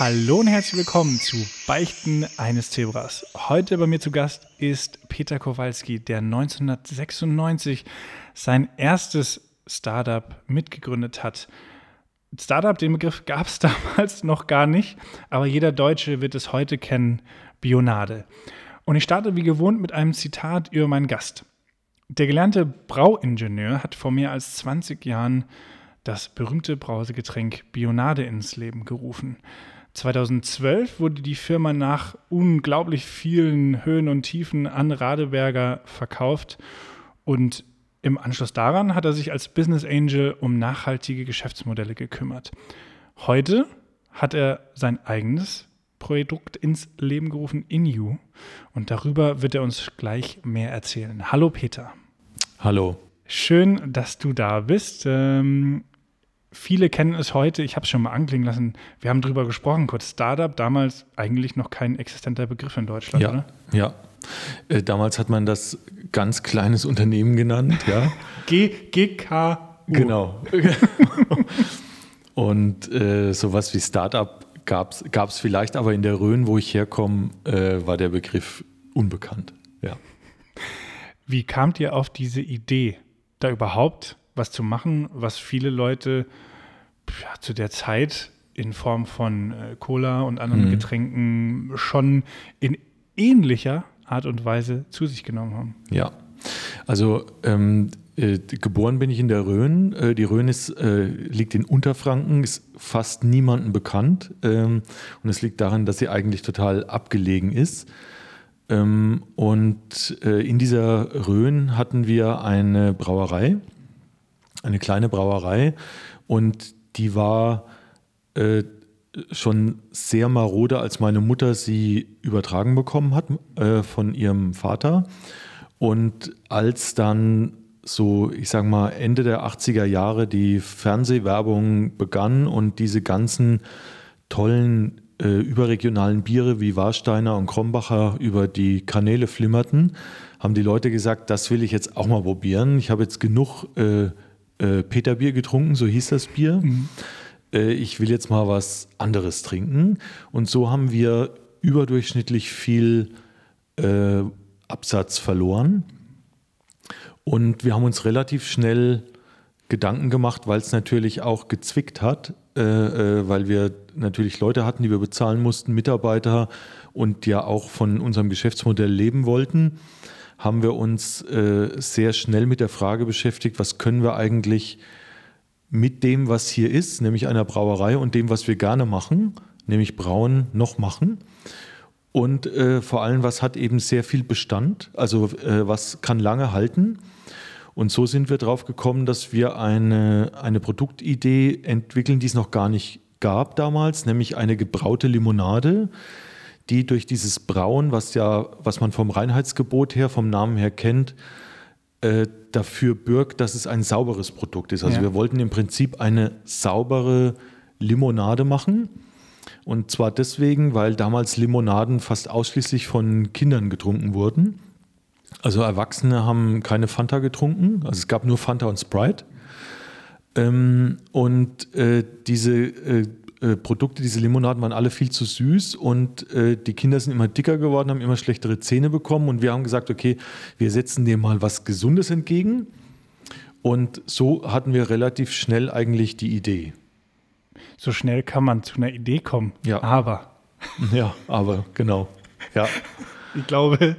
Hallo und herzlich willkommen zu Beichten eines Zebras. Heute bei mir zu Gast ist Peter Kowalski, der 1996 sein erstes Startup mitgegründet hat. Startup, den Begriff gab es damals noch gar nicht, aber jeder Deutsche wird es heute kennen, Bionade. Und ich starte wie gewohnt mit einem Zitat über meinen Gast. Der gelernte Brauingenieur hat vor mehr als 20 Jahren das berühmte Brausegetränk Bionade ins Leben gerufen. 2012 wurde die Firma nach unglaublich vielen Höhen und Tiefen an Radeberger verkauft und im Anschluss daran hat er sich als Business Angel um nachhaltige Geschäftsmodelle gekümmert. Heute hat er sein eigenes Produkt ins Leben gerufen, InU. Und darüber wird er uns gleich mehr erzählen. Hallo Peter. Hallo. Schön, dass du da bist. Ähm, viele kennen es heute, ich habe es schon mal anklingen lassen, wir haben darüber gesprochen, kurz Startup, damals eigentlich noch kein existenter Begriff in Deutschland, ja, oder? Ja, äh, damals hat man das ganz kleines Unternehmen genannt, ja. G GK. Genau. Und äh, sowas wie Startup gab es vielleicht, aber in der Rhön, wo ich herkomme, äh, war der Begriff unbekannt. Ja. Wie kamt ihr auf diese Idee, da überhaupt was zu machen, was viele Leute ja, zu der Zeit in Form von äh, Cola und anderen mhm. Getränken schon in ähnlicher Art und Weise zu sich genommen haben? Ja, also ähm, äh, geboren bin ich in der Rhön. Äh, die Rhön ist, äh, liegt in Unterfranken, ist fast niemandem bekannt. Ähm, und es liegt daran, dass sie eigentlich total abgelegen ist. Ähm, und äh, in dieser Rhön hatten wir eine Brauerei, eine kleine Brauerei. Und die war äh, schon sehr marode, als meine Mutter sie übertragen bekommen hat äh, von ihrem Vater. Und als dann so, ich sag mal, Ende der 80er Jahre die Fernsehwerbung begann und diese ganzen tollen äh, überregionalen Biere wie Warsteiner und Krombacher über die Kanäle flimmerten, haben die Leute gesagt, das will ich jetzt auch mal probieren. Ich habe jetzt genug äh, äh, Peterbier getrunken, so hieß das Bier. Mhm. Äh, ich will jetzt mal was anderes trinken. Und so haben wir überdurchschnittlich viel äh, Absatz verloren. Und wir haben uns relativ schnell Gedanken gemacht, weil es natürlich auch gezwickt hat, äh, äh, weil wir natürlich Leute hatten, die wir bezahlen mussten, Mitarbeiter und ja auch von unserem Geschäftsmodell leben wollten, haben wir uns äh, sehr schnell mit der Frage beschäftigt, was können wir eigentlich mit dem, was hier ist, nämlich einer Brauerei und dem, was wir gerne machen, nämlich brauen, noch machen. Und äh, vor allem, was hat eben sehr viel Bestand, also äh, was kann lange halten. Und so sind wir drauf gekommen, dass wir eine, eine Produktidee entwickeln, die es noch gar nicht gab damals, nämlich eine gebraute Limonade, die durch dieses Brauen, was ja, was man vom Reinheitsgebot her, vom Namen her kennt, äh, dafür bürgt, dass es ein sauberes Produkt ist. Also ja. wir wollten im Prinzip eine saubere Limonade machen und zwar deswegen, weil damals Limonaden fast ausschließlich von Kindern getrunken wurden. Also Erwachsene haben keine Fanta getrunken, also es gab nur Fanta und Sprite. Ähm, und äh, diese äh, äh, Produkte, diese Limonaden waren alle viel zu süß und äh, die Kinder sind immer dicker geworden, haben immer schlechtere Zähne bekommen und wir haben gesagt, okay, wir setzen dem mal was Gesundes entgegen. Und so hatten wir relativ schnell eigentlich die Idee so schnell kann man zu einer Idee kommen. Ja. Aber. Ja, aber, genau. Ja. Ich glaube,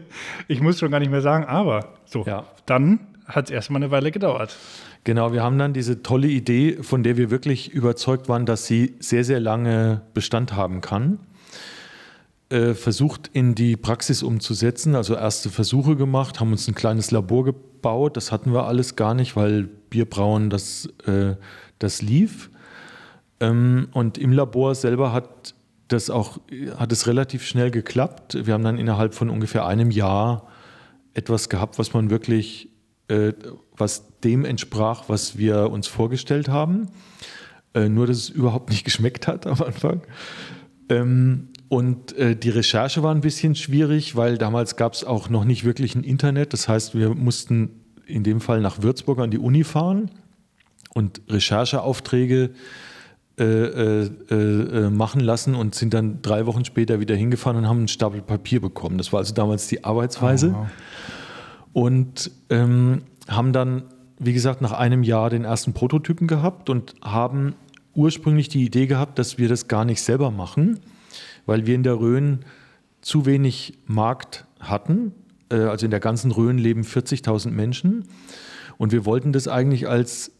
ich muss schon gar nicht mehr sagen, aber. So. Ja. Dann hat es erstmal eine Weile gedauert. Genau, wir haben dann diese tolle Idee, von der wir wirklich überzeugt waren, dass sie sehr, sehr lange Bestand haben kann, äh, versucht in die Praxis umzusetzen. Also erste Versuche gemacht, haben uns ein kleines Labor gebaut. Das hatten wir alles gar nicht, weil Bierbrauen, das, äh, das lief. Ähm, und im Labor selber hat das auch, hat es relativ schnell geklappt. Wir haben dann innerhalb von ungefähr einem Jahr etwas gehabt, was man wirklich, was dem entsprach, was wir uns vorgestellt haben. Äh, nur, dass es überhaupt nicht geschmeckt hat am Anfang. Ähm, und äh, die Recherche war ein bisschen schwierig, weil damals gab es auch noch nicht wirklich ein Internet. Das heißt, wir mussten in dem Fall nach Würzburg an die Uni fahren und Rechercheaufträge äh, äh, äh, machen lassen und sind dann drei Wochen später wieder hingefahren und haben einen Stapel Papier bekommen. Das war also damals die Arbeitsweise. Oh, wow. Und ähm, haben dann, wie gesagt, nach einem Jahr den ersten Prototypen gehabt und haben ursprünglich die Idee gehabt, dass wir das gar nicht selber machen, weil wir in der Rhön zu wenig Markt hatten. Äh, also in der ganzen Rhön leben 40.000 Menschen. Und wir wollten das eigentlich als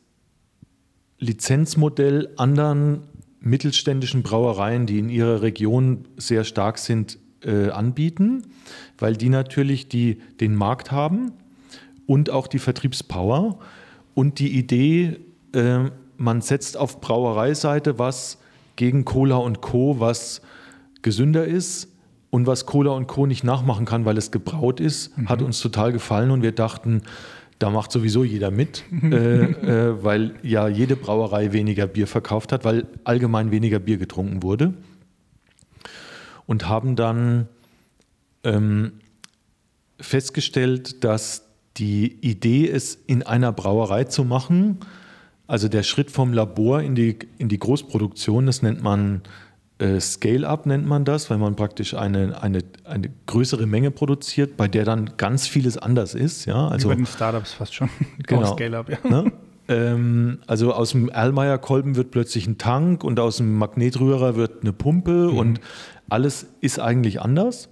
Lizenzmodell anderen mittelständischen Brauereien, die in ihrer Region sehr stark sind, äh, anbieten, weil die natürlich die, den Markt haben und auch die Vertriebspower und die Idee, äh, man setzt auf Brauereiseite was gegen Cola und Co., was gesünder ist und was Cola und Co. nicht nachmachen kann, weil es gebraut ist, mhm. hat uns total gefallen und wir dachten, da macht sowieso jeder mit, äh, äh, weil ja jede Brauerei weniger Bier verkauft hat, weil allgemein weniger Bier getrunken wurde. Und haben dann ähm, festgestellt, dass die Idee, es in einer Brauerei zu machen, also der Schritt vom Labor in die, in die Großproduktion, das nennt man äh, Scale-up, nennt man das, weil man praktisch eine, eine, eine größere Menge produziert, bei der dann ganz vieles anders ist. Ja? Also, Wie bei den Startups fast schon. Genau. Scale-up, ja. Ne? Ähm, also aus dem Erlmeyer-Kolben wird plötzlich ein Tank und aus dem Magnetrührer wird eine Pumpe mhm. und alles ist eigentlich anders.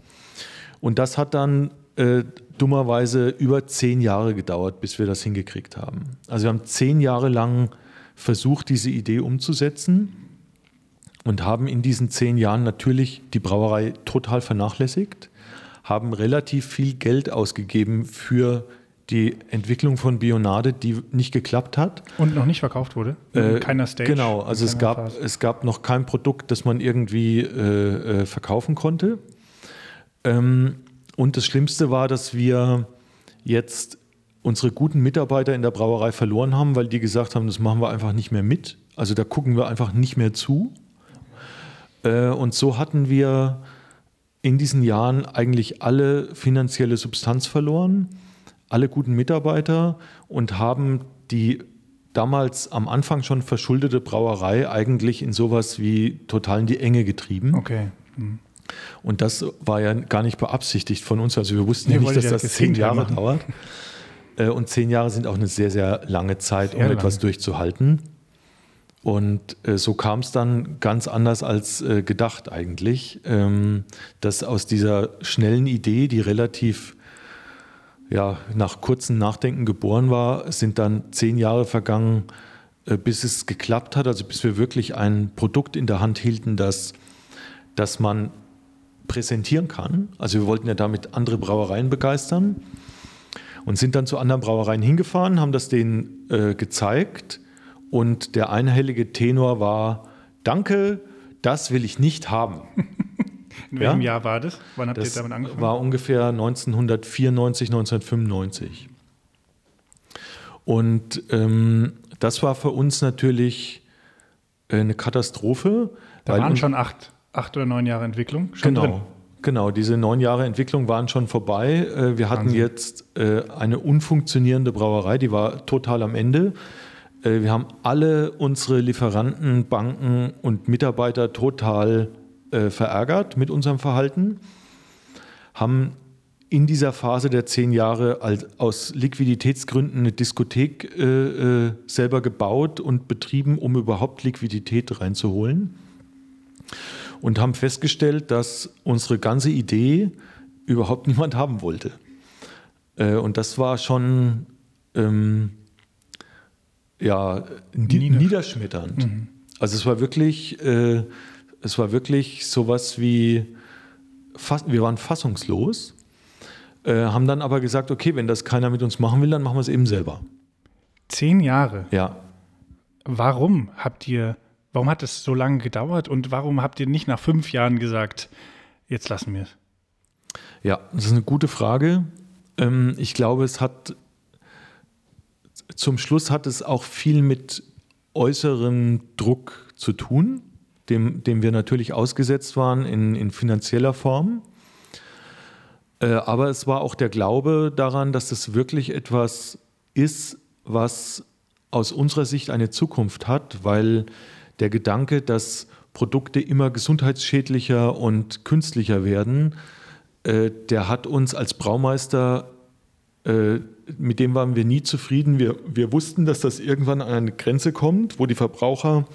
Und das hat dann äh, dummerweise über zehn Jahre gedauert, bis wir das hingekriegt haben. Also wir haben zehn Jahre lang versucht, diese Idee umzusetzen und haben in diesen zehn Jahren natürlich die Brauerei total vernachlässigt, haben relativ viel Geld ausgegeben für die Entwicklung von Bionade, die nicht geklappt hat. Und noch nicht verkauft wurde? Äh, keiner Stage? Genau, also es gab, es gab noch kein Produkt, das man irgendwie äh, äh, verkaufen konnte. Ähm, und das Schlimmste war, dass wir jetzt unsere guten Mitarbeiter in der Brauerei verloren haben, weil die gesagt haben, das machen wir einfach nicht mehr mit. Also da gucken wir einfach nicht mehr zu. Äh, und so hatten wir in diesen Jahren eigentlich alle finanzielle Substanz verloren, alle guten Mitarbeiter und haben die damals am Anfang schon verschuldete Brauerei eigentlich in sowas wie total in die Enge getrieben. Okay. Hm. Und das war ja gar nicht beabsichtigt von uns. Also wir wussten ja nicht, dass das zehn Jahre machen. dauert. Äh, und zehn Jahre sind auch eine sehr, sehr lange Zeit, sehr um lange. etwas durchzuhalten. Und äh, so kam es dann ganz anders als äh, gedacht eigentlich, ähm, dass aus dieser schnellen Idee, die relativ ja, nach kurzem Nachdenken geboren war, sind dann zehn Jahre vergangen, äh, bis es geklappt hat, also bis wir wirklich ein Produkt in der Hand hielten, das, das man präsentieren kann. Also wir wollten ja damit andere Brauereien begeistern und sind dann zu anderen Brauereien hingefahren, haben das denen äh, gezeigt und der einhellige Tenor war, danke, das will ich nicht haben. In welchem ja? Jahr war das? Wann habt das ihr damit angefangen? war ungefähr 1994, 1995. Und ähm, das war für uns natürlich eine Katastrophe. Da waren schon acht acht oder neun Jahre Entwicklung schon genau. drin. Genau, diese neun Jahre Entwicklung waren schon vorbei. Äh, wir hatten Wahnsinn. jetzt äh, eine unfunktionierende Brauerei, die war total am Ende. Äh, wir haben alle unsere Lieferanten, Banken und Mitarbeiter total verärgert mit unserem Verhalten, haben in dieser Phase der zehn Jahre aus Liquiditätsgründen eine Diskothek selber gebaut und betrieben, um überhaupt Liquidität reinzuholen und haben festgestellt, dass unsere ganze Idee überhaupt niemand haben wollte. Äh, und das war schon ähm, ja, niederschmetternd. Mhm. Also es war wirklich, äh, es war wirklich sowas wie, wir waren fassungslos, äh, haben dann aber gesagt, okay, wenn das keiner mit uns machen will, dann machen wir es eben selber. Zehn Jahre? Ja. Warum habt ihr Warum hat es so lange gedauert und warum habt ihr nicht nach fünf Jahren gesagt, jetzt lassen wir es? Ja, das ist eine gute Frage. Ähm, ich glaube, es hat zum Schluss hat es auch viel mit äußerem Druck zu tun, dem, dem wir natürlich ausgesetzt waren in, in finanzieller Form. Äh, aber es war auch der Glaube daran, dass es wirklich etwas ist, was aus unserer Sicht eine Zukunft hat, weil der Gedanke, dass Produkte immer gesundheitsschädlicher und künstlicher werden, äh, der hat uns als Braumeister, äh, mit dem waren wir nie zufrieden. Wir, wir wussten, dass das irgendwann an eine Grenze kommt, wo die Verbraucher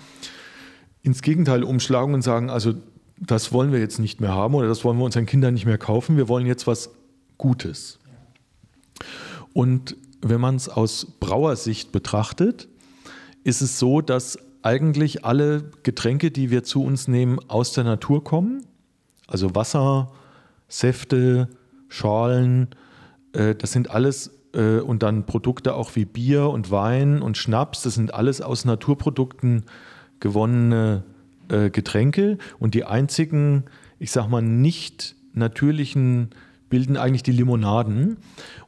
ins Gegenteil umschlagen und sagen, also das wollen wir jetzt nicht mehr haben oder das wollen wir unseren Kindern nicht mehr kaufen. Wir wollen jetzt was Gutes. Und wenn man es aus Brauersicht betrachtet, ist es so, dass eigentlich alle Getränke, die wir zu uns nehmen, aus der Natur kommen. Also Wasser, Säfte, Schalen, äh, das sind alles äh, und dann Produkte auch wie Bier und Wein und Schnaps, das sind alles aus Naturprodukten gewonnene äh, Getränke und die einzigen, ich sag mal, nicht natürlichen bilden eigentlich die Limonaden.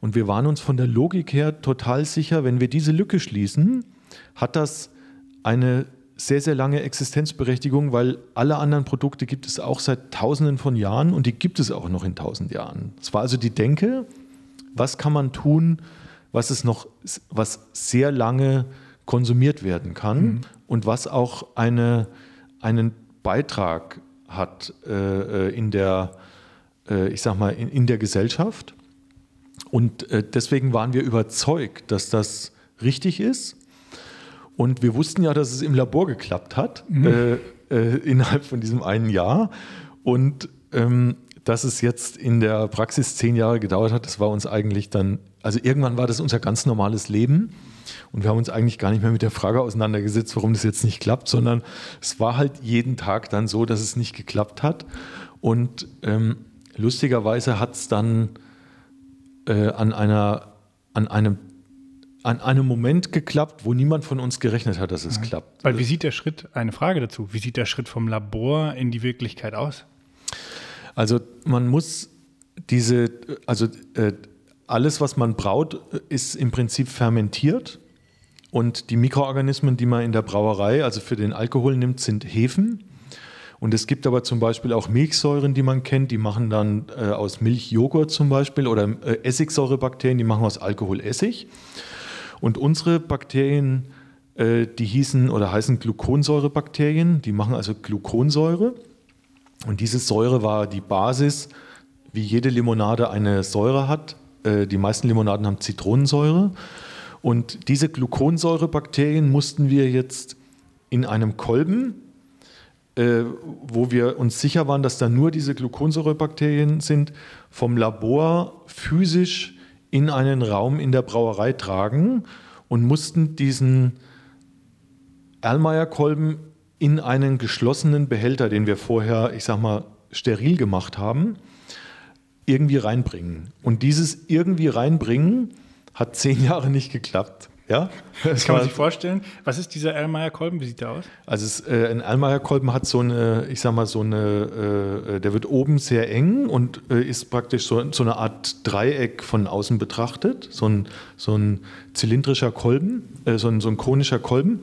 Und wir waren uns von der Logik her total sicher, wenn wir diese Lücke schließen, hat das eine sehr, sehr lange Existenzberechtigung, weil alle anderen Produkte gibt es auch seit Tausenden von Jahren und die gibt es auch noch in tausend Jahren. Es war also die Denke, was kann man tun, was es noch, was sehr lange konsumiert werden kann mhm. und was auch eine, einen Beitrag hat äh, äh in der, äh, ich sag mal, in, in der Gesellschaft. Und äh, deswegen waren wir überzeugt, dass das richtig ist und wir wussten ja, dass es im Labor geklappt hat, mhm. äh, äh, innerhalb von diesem einen Jahr. Und ähm, dass es jetzt in der Praxis zehn Jahre gedauert hat, das war uns eigentlich dann, also irgendwann war das unser ganz normales Leben. Und wir haben uns eigentlich gar nicht mehr mit der Frage auseinandergesetzt, warum das jetzt nicht klappt, sondern es war halt jeden Tag dann so, dass es nicht geklappt hat. Und ähm, lustigerweise hat es dann äh, an, einer, an einem an einem Moment geklappt, wo niemand von uns gerechnet hat, dass es ja. klappt. Weil wie sieht der Schritt, eine Frage dazu, wie sieht der Schritt vom Labor in die Wirklichkeit aus? Also man muss diese, also äh, alles, was man braut, ist im Prinzip fermentiert. Und die Mikroorganismen, die man in der Brauerei, also für den Alkohol nimmt, sind Hefen. Und es gibt aber zum Beispiel auch Milchsäuren, die man kennt, die machen dann äh, aus Milch Joghurt zum Beispiel oder äh, Essigsäurebakterien, die machen aus Alkohol Essig. Und unsere Bakterien, äh, die hießen oder heißen Gluconsäurebakterien, die machen also Gluconsäure. Und diese Säure war die Basis, wie jede Limonade eine Säure hat. Äh, die meisten Limonaden haben Zitronensäure. Und diese Gluconsäurebakterien mussten wir jetzt in einem Kolben, äh, wo wir uns sicher waren, dass da nur diese Gluconsäurebakterien sind, vom Labor physisch in einen Raum in der Brauerei tragen und mussten diesen Erlmeyer-Kolben in einen geschlossenen Behälter, den wir vorher, ich sag mal, steril gemacht haben, irgendwie reinbringen. Und dieses irgendwie reinbringen hat zehn Jahre nicht geklappt. Ja? Das kann man sich vorstellen. Was ist dieser Erlmeyer-Kolben? Wie sieht der aus? Also es, äh, ein Erlmeyer-Kolben hat so eine, ich sag mal, so eine, äh, der wird oben sehr eng und äh, ist praktisch so, so eine Art Dreieck von außen betrachtet. So ein, so ein zylindrischer Kolben, äh, so, ein, so ein konischer Kolben.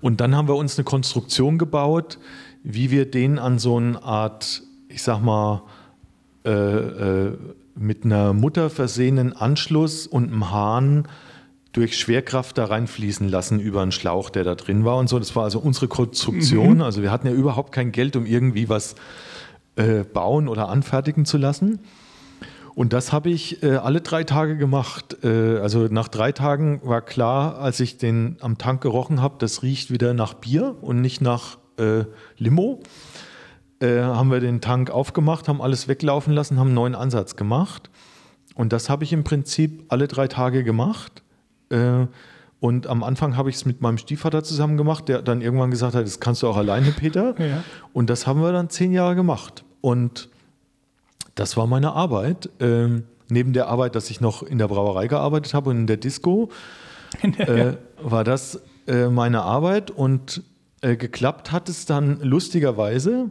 Und dann haben wir uns eine Konstruktion gebaut, wie wir den an so eine Art, ich sag mal, äh, äh, mit einer Mutter versehenen Anschluss und einem Hahn durch Schwerkraft da reinfließen lassen über einen Schlauch, der da drin war und so. Das war also unsere Konstruktion. Mhm. Also wir hatten ja überhaupt kein Geld, um irgendwie was äh, bauen oder anfertigen zu lassen. Und das habe ich äh, alle drei Tage gemacht. Äh, also nach drei Tagen war klar, als ich den am Tank gerochen habe, das riecht wieder nach Bier und nicht nach äh, Limo. Äh, haben wir den Tank aufgemacht, haben alles weglaufen lassen, haben einen neuen Ansatz gemacht. Und das habe ich im Prinzip alle drei Tage gemacht. Äh, und am Anfang habe ich es mit meinem Stiefvater zusammen gemacht, der dann irgendwann gesagt hat, das kannst du auch alleine, Peter. Ja. Und das haben wir dann zehn Jahre gemacht. Und das war meine Arbeit. Ähm, neben der Arbeit, dass ich noch in der Brauerei gearbeitet habe und in der Disco, äh, war das äh, meine Arbeit. Und äh, geklappt hat es dann lustigerweise,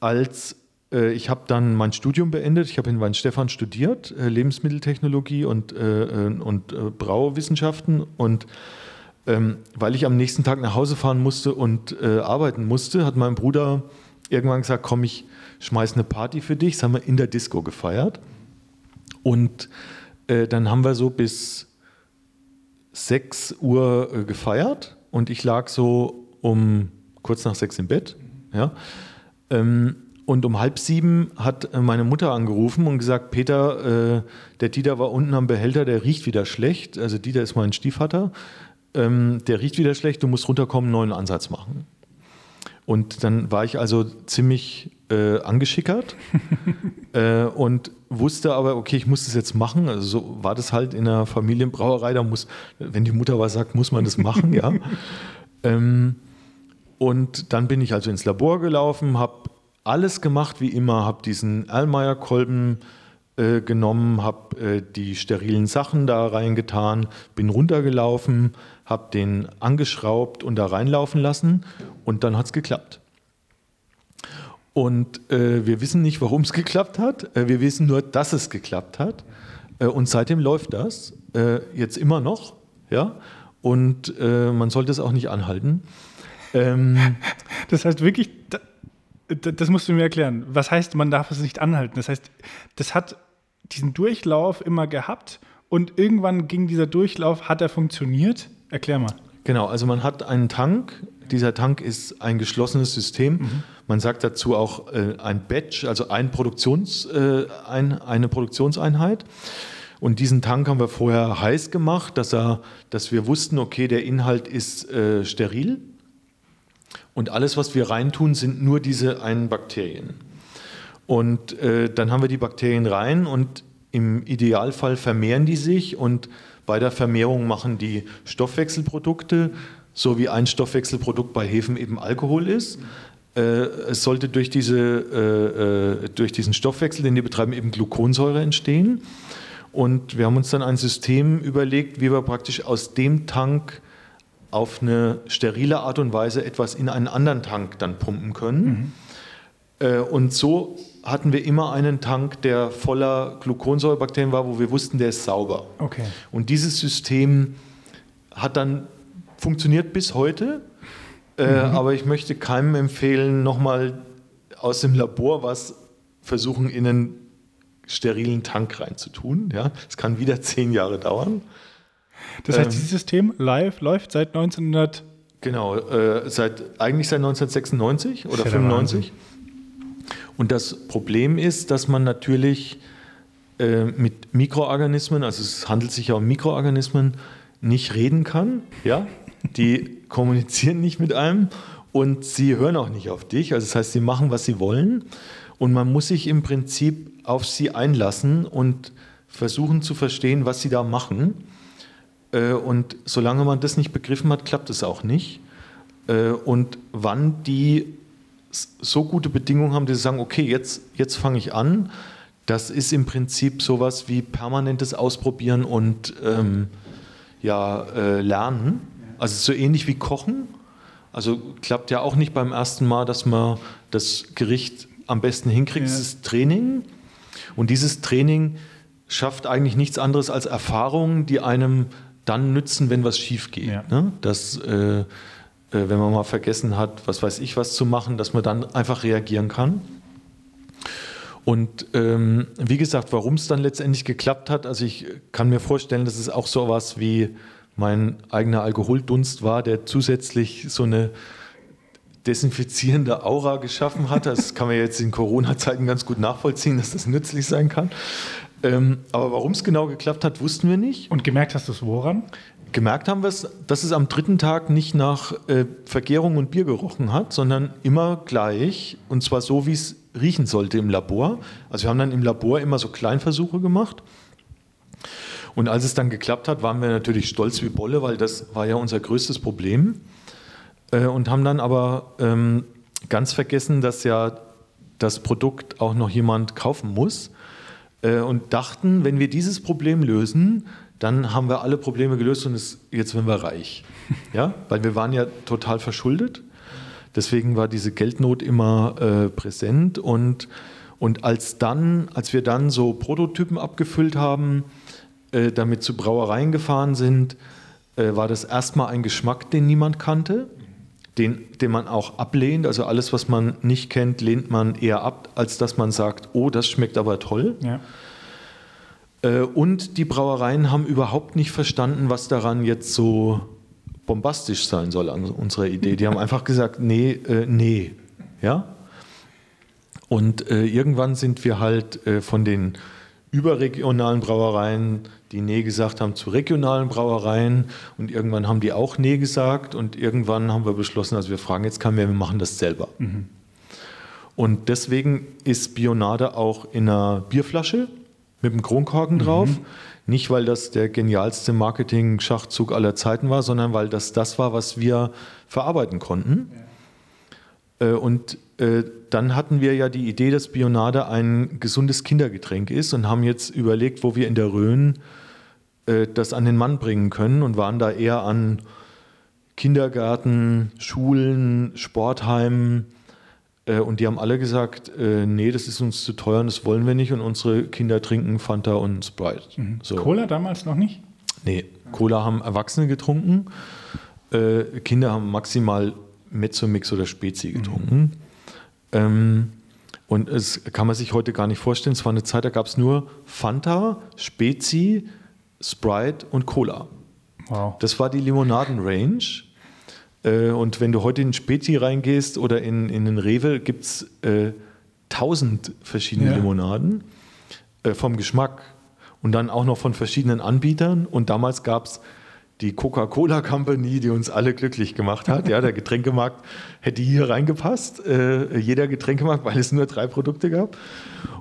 als äh, ich habe dann mein Studium beendet. Ich habe in Weinstefan studiert, äh, Lebensmitteltechnologie und, äh, und Brauwissenschaften. Und ähm, weil ich am nächsten Tag nach Hause fahren musste und arbeiten musste, hat mein Bruder irgendwann gesagt, komm, ich schmeiß eine Party für dich. Das haben wir in der Disco gefeiert. Und äh, dann haben wir so bis 6 Uhr äh, gefeiert und ich lag so um kurz nach sechs im Bett. Ja. Ähm, und um halb sieben hat meine Mutter angerufen und gesagt, Peter, äh, der Dieter war unten am Behälter, der riecht wieder schlecht. Also Dieter ist mein Stiefvater. Ähm, der riecht wieder schlecht, du musst runterkommen, neuen Ansatz machen. Und dann war ich also ziemlich äh, angeschickert äh, und wusste aber, okay, ich muss das jetzt machen. Also so war das halt in der Familienbrauerei. Da muss, wenn die Mutter was sagt, muss man das machen, ja. Ähm, und dann bin ich also ins Labor gelaufen, habe alles gemacht wie immer, habe diesen Erlmeyer-Kolben äh, genommen, habe äh, die sterilen Sachen da reingetan, bin runtergelaufen, habe den angeschraubt und da reinlaufen lassen und dann hat es geklappt. Und äh, wir wissen nicht, warum es geklappt hat. Äh, wir wissen nur, dass es geklappt hat. Äh, und seitdem läuft das äh, jetzt immer noch. Ja? Und man sollte es auch nicht anhalten. Ähm, das heißt wirklich, das musst du mir erklären. Was heißt, man darf es nicht anhalten? Das heißt, das hat diesen Durchlauf immer gehabt und irgendwann ging dieser Durchlauf, hat er funktioniert? Erklär mal. Genau, also man hat einen Tank. Dieser Tank ist ein geschlossenes System. Mhm. Man sagt dazu auch äh, ein Batch, also ein Produktions, äh, ein, eine Produktionseinheit. Und diesen Tank haben wir vorher heiß gemacht, dass, er, dass wir wussten, okay, der Inhalt ist äh, steril und alles, was wir reintun, sind nur diese einen Bakterien. Und äh, dann haben wir die Bakterien rein und im Idealfall vermehren die sich und bei der Vermehrung machen die Stoffwechselprodukte, so wie ein Stoffwechselprodukt bei Hefen eben Alkohol ist. Äh, es sollte durch, diese, äh, äh durch diesen Stoffwechsel, den die betreiben, eben Gluconsäure entstehen. Und wir haben uns dann ein System überlegt, wie wir praktisch aus dem Tank auf eine sterile Art und Weise etwas in einen anderen Tank dann pumpen können. Mhm. Äh, und so hatten wir immer einen Tank, der voller Gluconsäurebakterien war, wo wir wussten, der ist sauber. Okay. Und dieses System hat dann funktioniert bis heute. Äh, mhm. Aber ich möchte keinem empfehlen, nochmal aus dem Labor was versuchen, in einen sterilen Tank reinzutun. Ja, es kann wieder zehn Jahre dauern. Das heißt, ähm, dieses System live läuft seit 1900. Genau, äh, seit, eigentlich seit 1996 oder 95. Und das Problem ist, dass man natürlich äh, mit Mikroorganismen, also es handelt sich ja um Mikroorganismen, nicht reden kann. Ja? Die kommunizieren nicht mit einem und sie hören auch nicht auf dich. Also das heißt, sie machen, was sie wollen. Und man muss sich im Prinzip auf sie einlassen und versuchen zu verstehen, was sie da machen. Äh, und solange man das nicht begriffen hat, klappt es auch nicht. Äh, und wann die so gute Bedingungen haben, dass sie sagen, okay, jetzt, jetzt fange ich an, das ist im Prinzip sowas wie permanentes Ausprobieren und ähm, ja, äh, Lernen. Also so ähnlich wie Kochen. Also klappt ja auch nicht beim ersten Mal, dass man das Gericht am besten hinkriegt. Es ja. ist Training. Und dieses Training schafft eigentlich nichts anderes als Erfahrungen, die einem dann nützen, wenn was schief geht. Ja. Ne? Dass, äh, äh, wenn man mal vergessen hat, was weiß ich, was zu machen, dass man dann einfach reagieren kann. Und ähm, wie gesagt, warum es dann letztendlich geklappt hat, also ich kann mir vorstellen, dass es auch so was wie mein eigener Alkoholdunst war, der zusätzlich so eine desinfizierende Aura geschaffen hat. Das kann man jetzt in Corona-Zeiten ganz gut nachvollziehen, dass das nützlich sein kann. Ähm, aber warum es genau geklappt hat, wussten wir nicht. Und gemerkt hast du es woran? Gemerkt haben wir es, dass es am dritten Tag nicht nach äh, Vergärung und Bier gerochen hat, sondern immer gleich und zwar so, wie es riechen sollte im Labor. Also wir haben dann im Labor immer so Kleinversuche gemacht. Und als es dann geklappt hat, waren wir natürlich stolz wie Bolle, weil das war ja unser größtes Problem. Äh, und haben dann aber ähm, ganz vergessen, dass ja das Produkt auch noch jemand kaufen muss. Äh, und dachten, wenn wir dieses Problem lösen, dann haben wir alle Probleme gelöst und es, jetzt werden wir reich. Ja? Weil wir waren ja total verschuldet. Deswegen war diese Geldnot immer äh, präsent. Und, und als dann, als wir dann so Prototypen abgefüllt haben, äh, damit zu Brauereien gefahren sind, äh, war das erstmal ein Geschmack, den niemand kannte den, den man auch ablehnt. Also alles, was man nicht kennt, lehnt man eher ab, als dass man sagt, oh, das schmeckt aber toll. Ja. Äh, und die Brauereien haben überhaupt nicht verstanden, was daran jetzt so bombastisch sein soll an unserer Idee. Die haben einfach gesagt, nee, äh, nee. Ja? Und äh, irgendwann sind wir halt äh, von den überregionalen Brauereien, die Nee gesagt haben, zu regionalen Brauereien. Und irgendwann haben die auch Nee gesagt. Und irgendwann haben wir beschlossen, also wir fragen jetzt keinen mehr, wir machen das selber. Mhm. Und deswegen ist Bionade auch in einer Bierflasche mit einem Kronkorken mhm. drauf. Nicht, weil das der genialste Marketing-Schachzug aller Zeiten war, sondern weil das das war, was wir verarbeiten konnten. Ja. Äh, und äh, dann hatten wir ja die Idee, dass Bionade ein gesundes Kindergetränk ist und haben jetzt überlegt, wo wir in der Rhön äh, das an den Mann bringen können und waren da eher an Kindergärten, Schulen, Sportheimen, und die haben alle gesagt, äh, nee, das ist uns zu teuer und das wollen wir nicht. Und unsere Kinder trinken Fanta und Sprite. Mhm. So. Cola damals noch nicht? Nee, Cola haben Erwachsene getrunken. Äh, Kinder haben maximal Mezzomix oder Spezi mhm. getrunken. Mhm. Ähm, und es kann man sich heute gar nicht vorstellen. Es war eine Zeit, da gab es nur Fanta, Spezi, Sprite und Cola. Wow. Das war die Limonaden-Range. Äh, und wenn du heute in Spezi reingehst oder in, in den Rewe, gibt es äh, tausend verschiedene ja. Limonaden äh, vom Geschmack und dann auch noch von verschiedenen Anbietern. Und damals gab es die Coca-Cola Company, die uns alle glücklich gemacht hat. Ja, der Getränkemarkt hätte hier reingepasst, äh, jeder Getränkemarkt, weil es nur drei Produkte gab.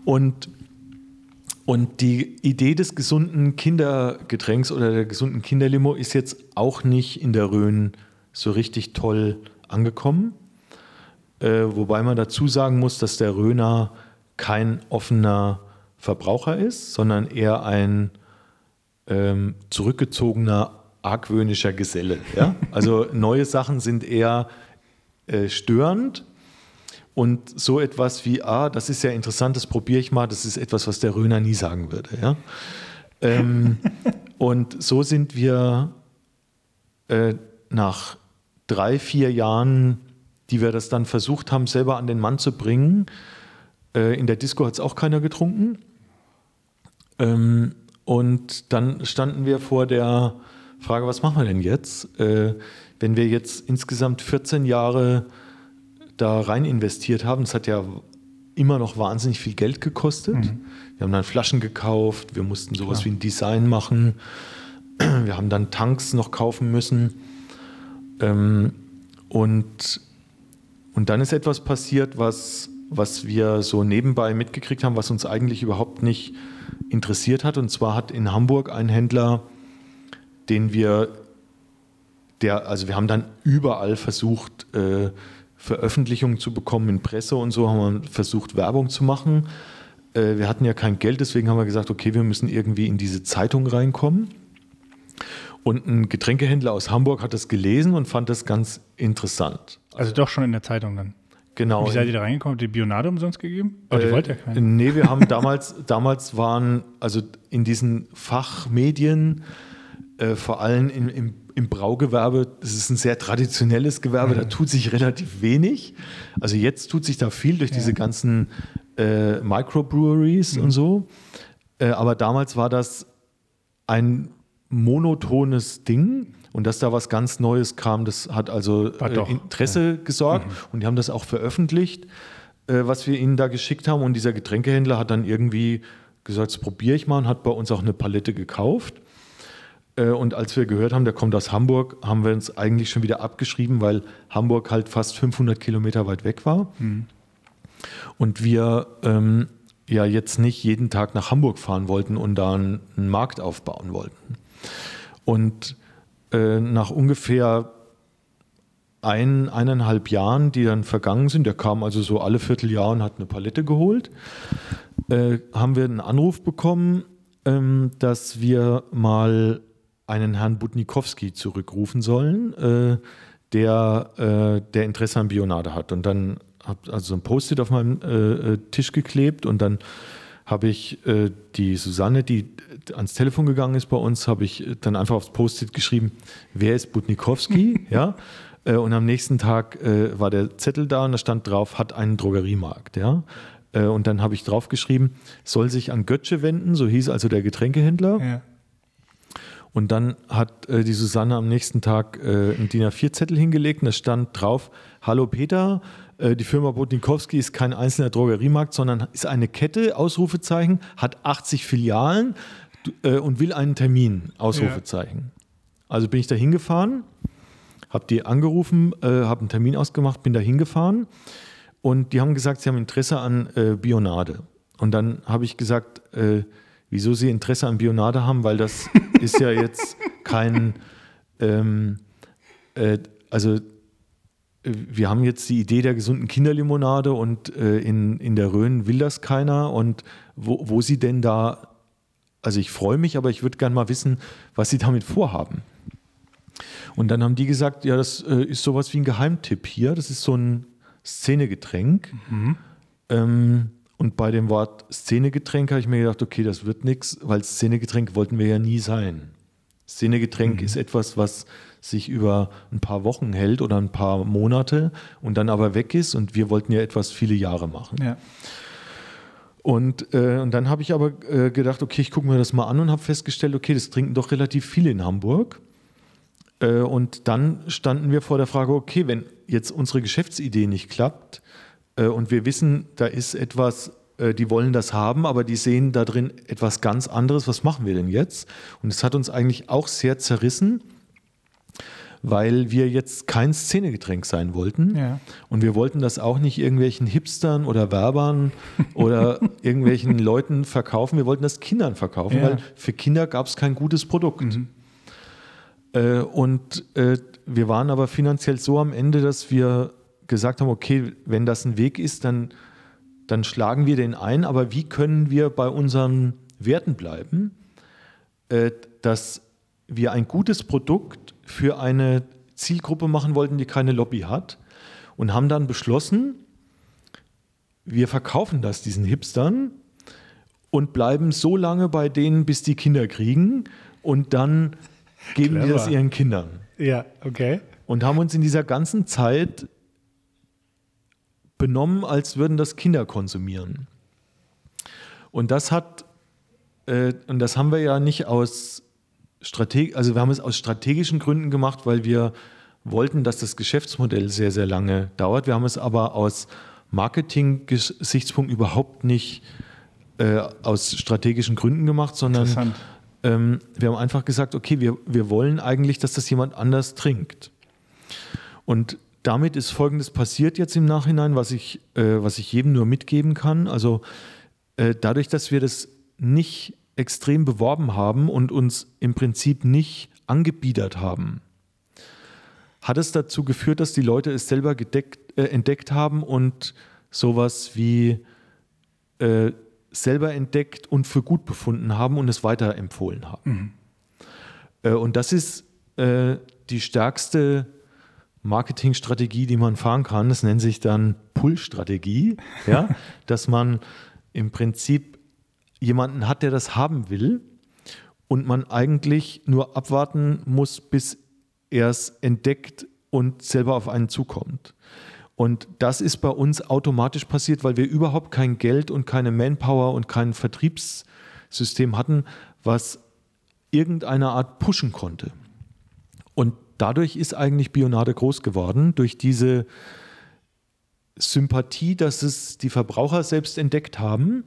Und, und die Idee des gesunden Kindergetränks oder der gesunden Kinderlimo ist jetzt auch nicht in der Rhön so richtig toll angekommen. Äh, wobei man dazu sagen muss, dass der Röner kein offener Verbraucher ist, sondern eher ein ähm, zurückgezogener, argwöhnischer Geselle. Ja? Also neue Sachen sind eher äh, störend. Und so etwas wie, ah, das ist ja interessant, das probiere ich mal, das ist etwas, was der Röner nie sagen würde. Ja? Ähm, und so sind wir äh, nach drei, vier Jahren, die wir das dann versucht haben, selber an den Mann zu bringen. Äh, in der Disco hat es auch keiner getrunken. Ähm, und dann standen wir vor der Frage, was machen wir denn jetzt? Äh, wenn wir jetzt insgesamt 14 Jahre da rein investiert haben, das hat ja immer noch wahnsinnig viel Geld gekostet. Mhm. Wir haben dann Flaschen gekauft, wir mussten sowas Klar. wie ein Design machen, wir haben dann Tanks noch kaufen müssen. Ähm, und, und dann ist etwas passiert, was, was wir so nebenbei mitgekriegt haben, was uns eigentlich überhaupt nicht interessiert hat. Und zwar hat in Hamburg ein Händler, den wir, der, also wir haben dann überall versucht, äh, Veröffentlichungen zu bekommen in Presse und so, haben wir versucht, Werbung zu machen. Äh, wir hatten ja kein Geld, deswegen haben wir gesagt, okay, wir müssen irgendwie in diese Zeitung reinkommen. Und ein Getränkehändler aus Hamburg hat das gelesen und fand das ganz interessant. Also doch schon in der Zeitung dann? Genau. Wie seid ihr da reingekommen? Habt ihr Bionade umsonst gegeben? Oh, die äh, wollt ja keinen. Nee, wir haben damals, damals waren, also in diesen Fachmedien, äh, vor allem im, im, im, Braugewerbe, das ist ein sehr traditionelles Gewerbe, mhm. da tut sich relativ wenig. Also jetzt tut sich da viel durch ja. diese ganzen äh, Microbreweries mhm. und so. Äh, aber damals war das ein monotones Ding. Und dass da was ganz Neues kam, das hat also äh, Interesse ja. gesorgt. Mhm. Und die haben das auch veröffentlicht, äh, was wir ihnen da geschickt haben. Und dieser Getränkehändler hat dann irgendwie gesagt, das probiere ich mal und hat bei uns auch eine Palette gekauft. Äh, und als wir gehört haben, der kommt aus Hamburg, haben wir uns eigentlich schon wieder abgeschrieben, weil Hamburg halt fast 500 Kilometer weit weg war. Mhm. Und wir ähm, ja jetzt nicht jeden Tag nach Hamburg fahren wollten und da einen, einen Markt aufbauen wollten. Und äh, nach ungefähr ein, eineinhalb Jahren, die dann vergangen sind, der kam also so alle Vierteljahr und hat eine Palette geholt, äh, haben wir einen Anruf bekommen, ähm, dass wir mal einen Herrn Budnikowski zurückrufen sollen, äh, der, äh, der Interesse an Bionade hat. Und dann habe also ein Post-it auf meinem äh, äh, Tisch geklebt und dann habe ich äh, die Susanne, die ans Telefon gegangen ist bei uns, habe ich dann einfach aufs Post-it geschrieben, wer ist Butnikowski? ja. Äh, und am nächsten Tag äh, war der Zettel da und da stand drauf, hat einen Drogeriemarkt. Ja. Äh, und dann habe ich drauf geschrieben, soll sich an Götze wenden, so hieß also der Getränkehändler. Ja. Und dann hat äh, die Susanne am nächsten Tag äh, einen DIN A4-Zettel hingelegt und da stand drauf: Hallo Peter, äh, die Firma Botnikowski ist kein einzelner Drogeriemarkt, sondern ist eine Kette, Ausrufezeichen, hat 80 Filialen äh, und will einen Termin, Ausrufezeichen. Ja. Also bin ich da hingefahren, habe die angerufen, äh, habe einen Termin ausgemacht, bin da hingefahren und die haben gesagt, sie haben Interesse an äh, Bionade. Und dann habe ich gesagt, äh, wieso sie Interesse an Bionade haben, weil das ist ja jetzt kein, ähm, äh, also äh, wir haben jetzt die Idee der gesunden Kinderlimonade und äh, in, in der Rhön will das keiner und wo, wo sie denn da, also ich freue mich, aber ich würde gerne mal wissen, was sie damit vorhaben. Und dann haben die gesagt, ja, das äh, ist sowas wie ein Geheimtipp hier, das ist so ein Szenegetränk. Mhm. Ähm, und bei dem Wort Szenegetränk habe ich mir gedacht, okay, das wird nichts, weil Szenegetränk wollten wir ja nie sein. Szenegetränk mhm. ist etwas, was sich über ein paar Wochen hält oder ein paar Monate und dann aber weg ist. Und wir wollten ja etwas viele Jahre machen. Ja. Und, äh, und dann habe ich aber äh, gedacht, okay, ich gucke mir das mal an und habe festgestellt, okay, das trinken doch relativ viele in Hamburg. Äh, und dann standen wir vor der Frage, okay, wenn jetzt unsere Geschäftsidee nicht klappt, äh, und wir wissen, da ist etwas, äh, die wollen das haben, aber die sehen da drin etwas ganz anderes. Was machen wir denn jetzt? Und es hat uns eigentlich auch sehr zerrissen, weil wir jetzt kein Szenegetränk sein wollten. Ja. Und wir wollten das auch nicht irgendwelchen Hipstern oder Werbern oder irgendwelchen Leuten verkaufen. Wir wollten das Kindern verkaufen, ja. weil für Kinder gab es kein gutes Produkt. Mhm. Äh, und äh, wir waren aber finanziell so am Ende, dass wir gesagt haben, okay, wenn das ein Weg ist, dann, dann schlagen wir den ein, aber wie können wir bei unseren Werten bleiben, äh, dass wir ein gutes Produkt für eine Zielgruppe machen wollten, die keine Lobby hat und haben dann beschlossen, wir verkaufen das diesen Hipstern und bleiben so lange bei denen, bis die Kinder kriegen und dann geben Clever. wir das ihren Kindern. Ja, okay. Und haben uns in dieser ganzen Zeit benommen, als würden das Kinder konsumieren. Und das hat, äh, und das haben wir ja nicht aus Strateg also wir haben es aus strategischen Gründen gemacht, weil wir wollten, dass das Geschäftsmodell sehr, sehr lange dauert. Wir haben es aber aus Marketing-Gesichtspunkten überhaupt nicht äh, aus strategischen Gründen gemacht, sondern ähm, wir haben einfach gesagt, okay, wir, wir wollen eigentlich, dass das jemand anders trinkt. Und damit ist Folgendes passiert jetzt im Nachhinein, was ich, äh, was ich jedem nur mitgeben kann. Also äh, dadurch, dass wir das nicht extrem beworben haben und uns im Prinzip nicht angebiedert haben, hat es dazu geführt, dass die Leute es selber gedeckt, äh, entdeckt haben und sowas wie äh, selber entdeckt und für gut befunden haben und es weiterempfohlen haben. Mhm. Äh, und das ist äh, die stärkste Marketingstrategie, die man fahren kann. Das nennt sich dann Pull-Strategie, ja? dass man im Prinzip jemanden hat, der das haben will und man eigentlich nur abwarten muss, bis er es entdeckt und selber auf einen zukommt. Und das ist bei uns automatisch passiert, weil wir überhaupt kein Geld und keine Manpower und kein Vertriebssystem hatten, was irgendeine Art pushen konnte. Und dadurch ist eigentlich Bionade groß geworden, durch diese Sympathie, dass es die Verbraucher selbst entdeckt haben,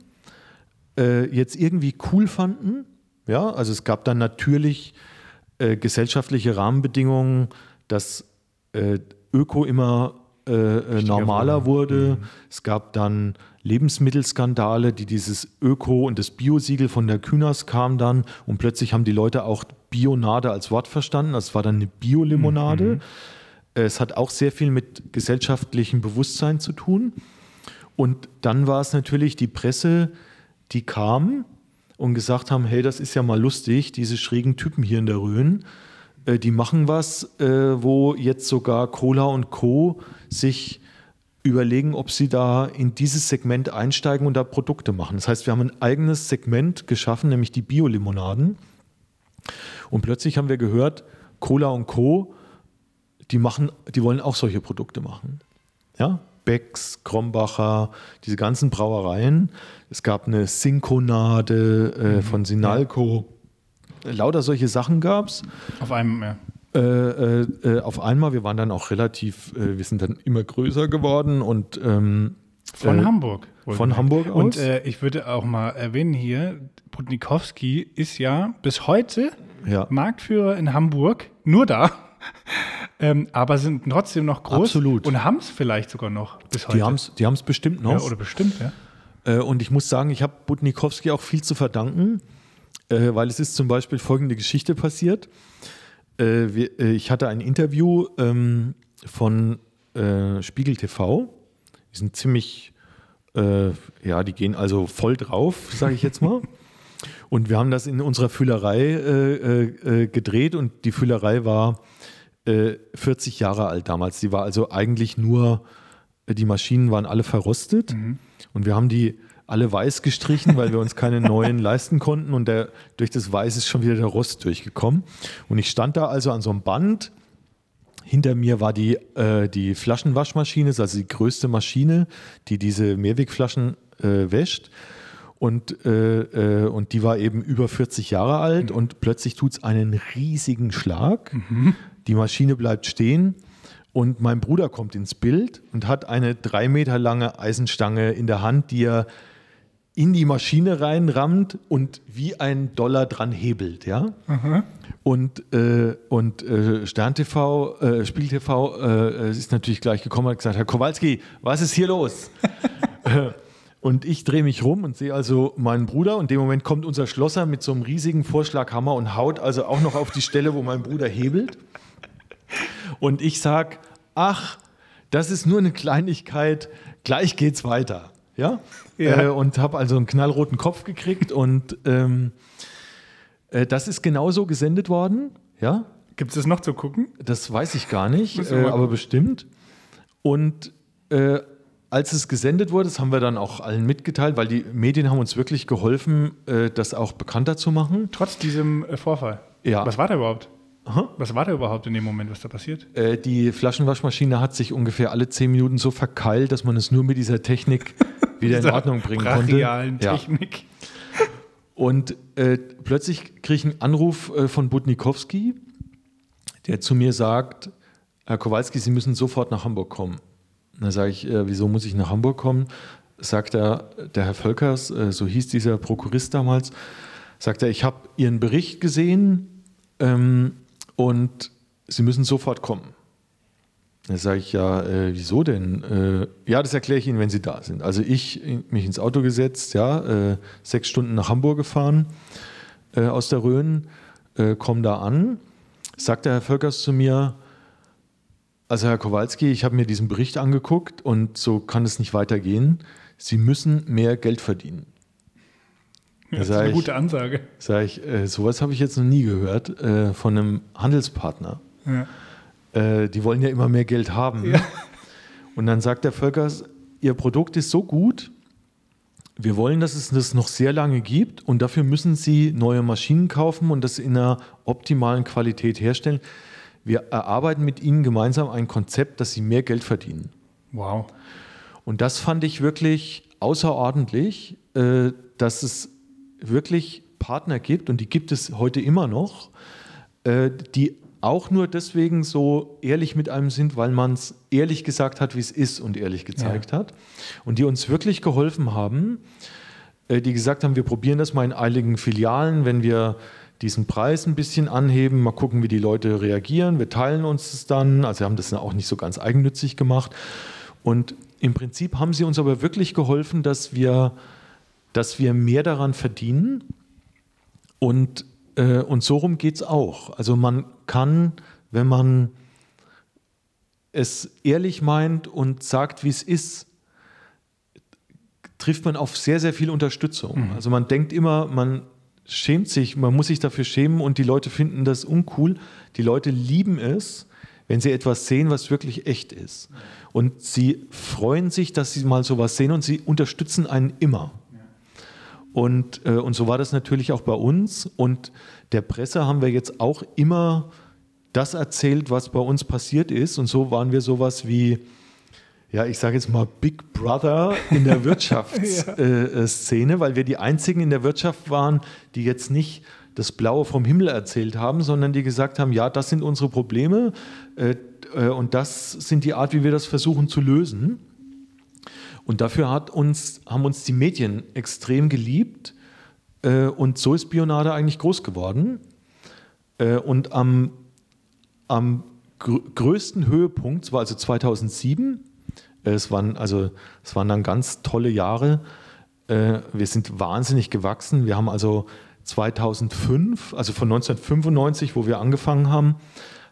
äh, jetzt irgendwie cool fanden. Ja, also es gab dann natürlich äh, gesellschaftliche Rahmenbedingungen, dass äh, Öko immer äh, äh, normaler wurde. Mhm. Es gab dann Lebensmittelskandale, die dieses Öko- und das Biosiegel von der Kühners kam dann und plötzlich haben die Leute auch Bionade als Wort verstanden. Das war dann eine Biolimonade. Mhm. Es hat auch sehr viel mit gesellschaftlichem Bewusstsein zu tun. Und dann war es natürlich die Presse, die kam und gesagt haben, hey, das ist ja mal lustig, diese schrägen Typen hier in der Rhön, äh, die machen was, äh, wo jetzt sogar Cola und Co. sich überlegen, ob sie da in dieses Segment einsteigen und da Produkte machen. Das heißt, wir haben ein eigenes Segment geschaffen, nämlich die Biolimonaden. Und plötzlich haben wir gehört, Cola und Co., die, machen, die wollen auch solche Produkte machen. Ja? Becks, Krombacher, diese ganzen Brauereien. Es gab eine Synkonade äh, mhm. von Sinalco. lauter solche Sachen gab es. Auf einem, ja. Äh, äh, äh, auf einmal, wir waren dann auch relativ, äh, wir sind dann immer größer geworden und ähm, Von äh, Hamburg. Von. Hamburg aus. Und äh, ich würde auch mal erwähnen hier, Budnikowski ist ja bis heute ja, Marktführer in Hamburg, nur da. Ähm, aber sind trotzdem noch groß Absolut. und haben es vielleicht sogar noch bis heute. die haben es die haben's bestimmt noch. ja, oder bestimmt, ja. Äh, und ich muss sagen, ich habe Budnikowski auch viel zu verdanken, äh, weil es ist zum Beispiel folgende Geschichte passiert. Äh, wir, äh, ich hatte ein Interview ähm, von äh, Spiegel TV. Die sind ziemlich, äh, ja, die gehen also voll drauf, sage ich jetzt mal. Und wir haben das in unserer Füllerei äh, äh, äh, gedreht und die Füllerei war äh, 40 Jahre alt damals. Die war also eigentlich nur, äh, die Maschinen waren alle verrostet und wir haben die alle weiß gestrichen, weil wir uns keine neuen leisten konnten und der, durch das Weiß ist schon wieder der Rost durchgekommen. Und ich stand da also an so einem Band. Hinter mir war die, äh, die Flaschenwaschmaschine, also die größte Maschine, die diese Mehrwegflaschen äh, wäscht. Und, äh, äh, und die war eben über 40 Jahre alt und plötzlich tut es einen riesigen Schlag. Die Maschine bleibt stehen und mein Bruder kommt ins Bild und hat eine drei Meter lange Eisenstange in der Hand, die er in die Maschine reinrammt und wie ein Dollar dran hebelt, ja. Und, äh, und äh, Stern TV, äh, Spiegel TV äh, ist natürlich gleich gekommen und hat gesagt, Herr Kowalski, was ist hier los? Und ich drehe mich rum und sehe also meinen Bruder und in dem Moment kommt unser Schlosser mit so einem riesigen Vorschlaghammer und haut also auch noch auf die Stelle, wo mein Bruder hebelt. Und ich sage, ach, das ist nur eine Kleinigkeit, gleich geht's weiter. Ja? Ja. Äh, und habe also einen knallroten Kopf gekriegt und ähm, äh, das ist genauso gesendet worden. Ja, Gibt es das noch zu gucken? das weiß ich gar nicht, äh, aber bestimmt. Und äh, als es gesendet wurde, das haben wir dann auch allen mitgeteilt, weil die Medien haben uns wirklich geholfen, äh, das auch bekannter zu machen. Trotz diesem äh, Vorfall. Ja. Was war da überhaupt? Aha. Was war da überhaupt in dem Moment, was da passiert? Äh, die Flaschenwaschmaschine hat sich ungefähr alle zehn Minuten so verkeilt, dass man es nur mit dieser Technik wieder in Ordnung bringen konnte. Ja. Technik. Und äh, plötzlich kriege ich einen Anruf äh, von Budnikowski, der zu mir sagt, Herr Kowalski, Sie müssen sofort nach Hamburg kommen. Dann sage ich, äh, wieso muss ich nach Hamburg kommen? Sagt er, der Herr Völkers, äh, so hieß dieser Prokurist damals, sagt er, ich habe Ihren Bericht gesehen ähm, und Sie müssen sofort kommen. Da sage ich, ja, äh, wieso denn? Äh, ja, das erkläre ich Ihnen, wenn Sie da sind. Also ich in- mich ins Auto gesetzt, ja, äh, sechs Stunden nach Hamburg gefahren äh, aus der Rhön, äh, komme da an, sagt der Herr Völkers zu mir, also Herr Kowalski, ich habe mir diesen Bericht angeguckt und so kann es nicht weitergehen. Sie müssen mehr Geld verdienen. Das ist eine ich- gute Ansage. Sag ich, äh, sowas habe ich jetzt noch nie gehört äh, von einem Handelspartner. Ja. Äh, die wollen ja immer mehr Geld haben. Ja. Und dann sagt der Völkers, Ihr Produkt ist so gut, wir wollen, dass es das noch sehr lange gibt und dafür müssen Sie neue Maschinen kaufen und das in einer optimalen Qualität herstellen. Wir erarbeiten mit Ihnen gemeinsam ein Konzept, dass Sie mehr Geld verdienen. Wow. Und das fand ich wirklich außerordentlich, äh, dass es wirklich Partner gibt und die gibt es heute immer noch, äh, die auch nur deswegen so ehrlich mit einem sind, weil man es ehrlich gesagt hat, wie es ist und ehrlich gezeigt hat. Und die uns wirklich geholfen haben, äh, die gesagt haben, wir probieren das mal in eiligen Filialen, wenn wir diesen Preis ein bisschen anheben, mal gucken, wie die Leute reagieren. Wir teilen uns das dann. Also wir haben das auch nicht so ganz eigennützig gemacht. Und im Prinzip haben sie uns aber wirklich geholfen, dass wir, dass wir mehr daran verdienen. Und, äh, und so rum geht es auch. Also man kann, wenn man es ehrlich meint und sagt, wie es ist, trifft man auf sehr, sehr viel Unterstützung. Also man denkt immer, man schämt sich, man muss sich dafür schämen und die Leute finden das uncool. Die Leute lieben es, wenn sie etwas sehen, was wirklich echt ist. Und sie freuen sich, dass sie mal sowas sehen und sie unterstützen einen immer. Und, äh, und so war das natürlich auch bei uns. Und der Presse haben wir jetzt auch immer das erzählt, was bei uns passiert ist. Und so waren wir sowas wie, ja, ich sage jetzt mal Big Brother in der Wirtschaftsszene, äh, äh, weil wir die einzigen in der Wirtschaft waren, die jetzt nicht das Blaue vom Himmel erzählt haben, sondern die gesagt haben, ja, das sind unsere Probleme äh, äh, und das sind die Art, wie wir das versuchen zu lösen. Und dafür hat uns, haben uns die Medien extrem geliebt äh, und so ist Bionade eigentlich groß geworden. Äh, und am, am gr größten Höhepunkt, war also 2007, äh, es waren, also, es waren dann ganz tolle Jahre, äh, wir sind wahnsinnig gewachsen. Wir haben also 2005, also von 1995, wo wir angefangen haben,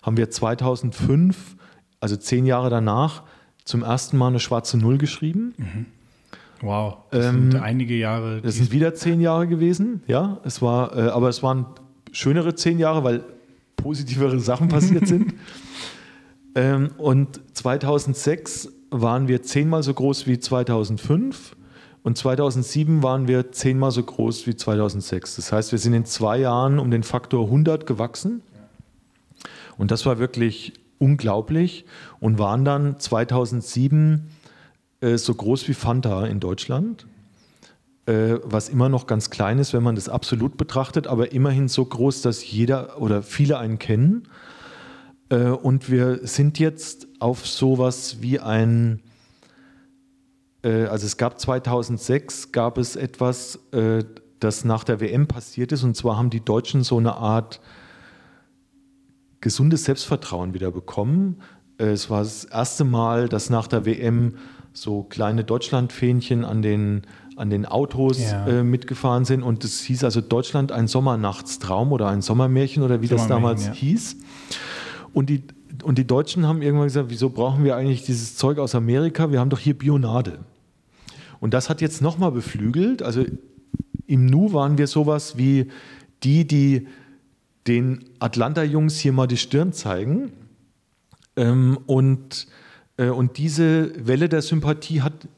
haben wir 2005, also zehn Jahre danach, zum ersten Mal eine schwarze Null geschrieben. Mhm. Wow, das ähm, sind einige Jahre. Das sind wieder zehn Jahre gewesen, ja. Es war, äh, aber es waren schönere zehn Jahre, weil positivere Sachen passiert sind. Ähm, und 2006 waren wir zehnmal so groß wie 2005 und 2007 waren wir zehnmal so groß wie 2006. Das heißt, wir sind in zwei Jahren um den Faktor 100 gewachsen. Und das war wirklich unglaublich und waren dann 2007 äh, so groß wie Fanta in Deutschland, äh, was immer noch ganz klein ist, wenn man das absolut betrachtet, aber immerhin so groß, dass jeder oder viele einen kennen. Äh, und wir sind jetzt auf sowas wie ein äh, also es gab 2006 gab es etwas, äh, das nach der WM passiert ist. Und zwar haben die Deutschen so eine Art gesundes Selbstvertrauen wieder bekommen. Äh, es war das erste Mal, dass nach der WM so kleine Deutschlandfähnchen an den, an den Autos ja. äh, mitgefahren sind. Und es hieß also Deutschland ein Sommernachtstraum oder ein Sommermärchen oder wie das damals ja. hieß. Und die, und die Deutschen haben irgendwann gesagt, wieso brauchen wir eigentlich dieses Zeug aus Amerika? Wir haben doch hier Bionade. Und das hat jetzt nochmal beflügelt. Also im Nu waren wir sowas wie die, die den Atlanta-Jungs hier mal die Stirn zeigen. Ähm, und, äh, und diese Welle der Sympathie hat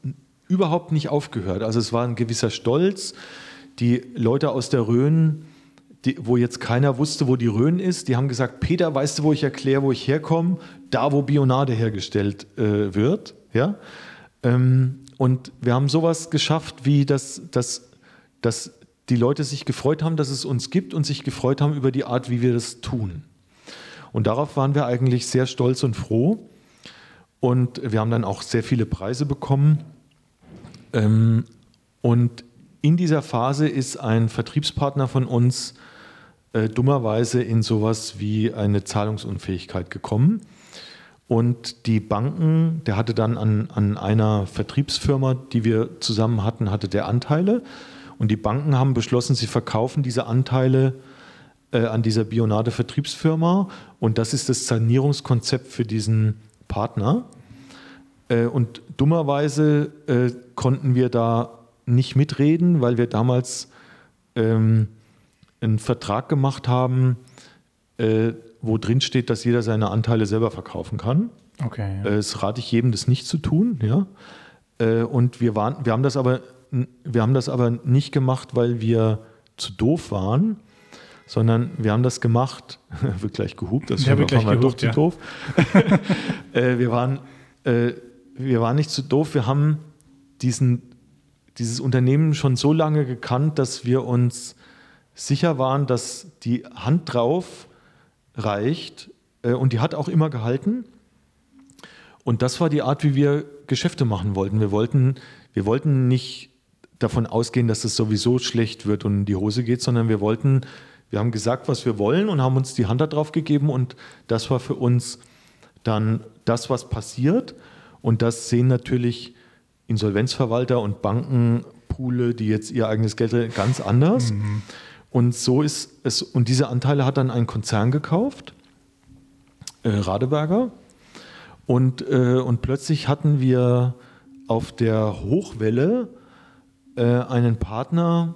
überhaupt nicht aufgehört. Also es war ein gewisser Stolz. Die Leute aus der Rhön, die, wo jetzt keiner wusste, wo die Rhön ist, die haben gesagt, Peter, weißt du, wo ich erkläre, wo ich herkomme? Da, wo Bionade hergestellt äh, wird. Ja? Ähm, und wir haben sowas geschafft, wie dass, dass, dass die Leute sich gefreut haben, dass es uns gibt und sich gefreut haben über die Art, wie wir das tun. Und darauf waren wir eigentlich sehr stolz und froh. Und wir haben dann auch sehr viele Preise bekommen. Ähm, und in dieser Phase ist ein Vertriebspartner von uns äh, dummerweise in sowas wie eine Zahlungsunfähigkeit gekommen. Und die Banken, der hatte dann an, an einer Vertriebsfirma, die wir zusammen hatten, hatte der Anteile. Und die Banken haben beschlossen, sie verkaufen diese Anteile äh, an dieser Bionade-Vertriebsfirma. Und das ist das Sanierungskonzept für diesen Partner. Äh, und dummerweise äh, konnten wir da nicht mitreden, weil wir damals ähm, einen Vertrag gemacht haben, äh, wo drin steht, dass jeder seine Anteile selber verkaufen kann. Okay. Ja. Äh, das rate ich jedem, das nicht zu tun. Ja? Äh, und wir, waren, wir, haben das aber, wir haben das aber nicht gemacht, weil wir zu doof waren, sondern wir haben das gemacht, wird gleich gehupt, das ja, wird gleich gehupt, doch zu ja. doof. Äh, wir, waren, wir waren nicht zu doof, wir haben diesen, dieses Unternehmen schon so lange gekannt, dass wir uns sicher waren, dass die Hand drauf reicht äh, und die hat auch immer gehalten. Und das war die Art, wie wir Geschäfte machen wollten. Wir wollten, wir wollten nicht davon ausgehen, dass es sowieso schlecht wird und in die Hose geht, sondern wir wollten, wir haben gesagt, was wir wollen und haben uns die Hand darauf gegeben und das war für uns dann das, was passiert. Und das sehen natürlich Insolvenzverwalter und Bankenpoole, die jetzt ihr eigenes Geld ganz anders. Mhm. Und so ist es, und diese Anteile hat dann ein Konzern gekauft, äh, Radeberger. Und, äh, und plötzlich hatten wir auf der Hochwelle äh, einen Partner,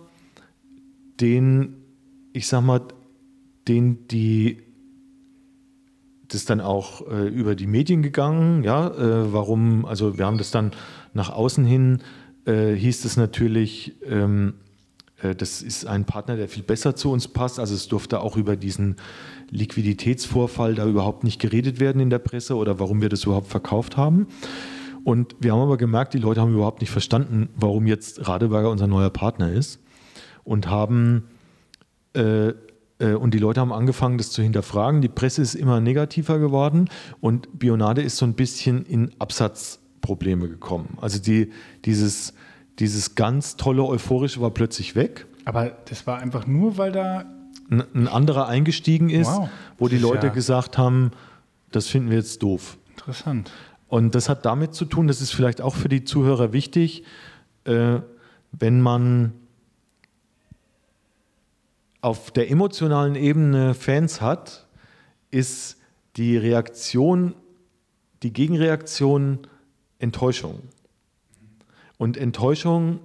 den, ich sag mal, den die, das dann auch äh, über die Medien gegangen, ja, äh, warum, also wir haben das dann nach außen hin, äh, hieß es natürlich, ähm, äh, das ist ein Partner, der viel besser zu uns passt. Also es durfte auch über diesen Liquiditätsvorfall da überhaupt nicht geredet werden in der Presse oder warum wir das überhaupt verkauft haben. Und wir haben aber gemerkt, die Leute haben überhaupt nicht verstanden, warum jetzt Radeberger unser neuer Partner ist und haben äh, äh, und die Leute haben angefangen, das zu hinterfragen. Die Presse ist immer negativer geworden und Bionade ist so ein bisschen in Absatzprobleme gekommen. Also die, dieses, dieses ganz tolle Euphorische war plötzlich weg. Aber das war einfach nur, weil da ein, ein anderer eingestiegen ist, Wow. wo die Leute ja- gesagt haben, das finden wir jetzt doof. interessant. Und das hat damit zu tun, das ist vielleicht auch für die Zuhörer wichtig, äh, wenn man auf der emotionalen Ebene Fans hat, ist die Reaktion, die Gegenreaktion Enttäuschung. Und Enttäuschung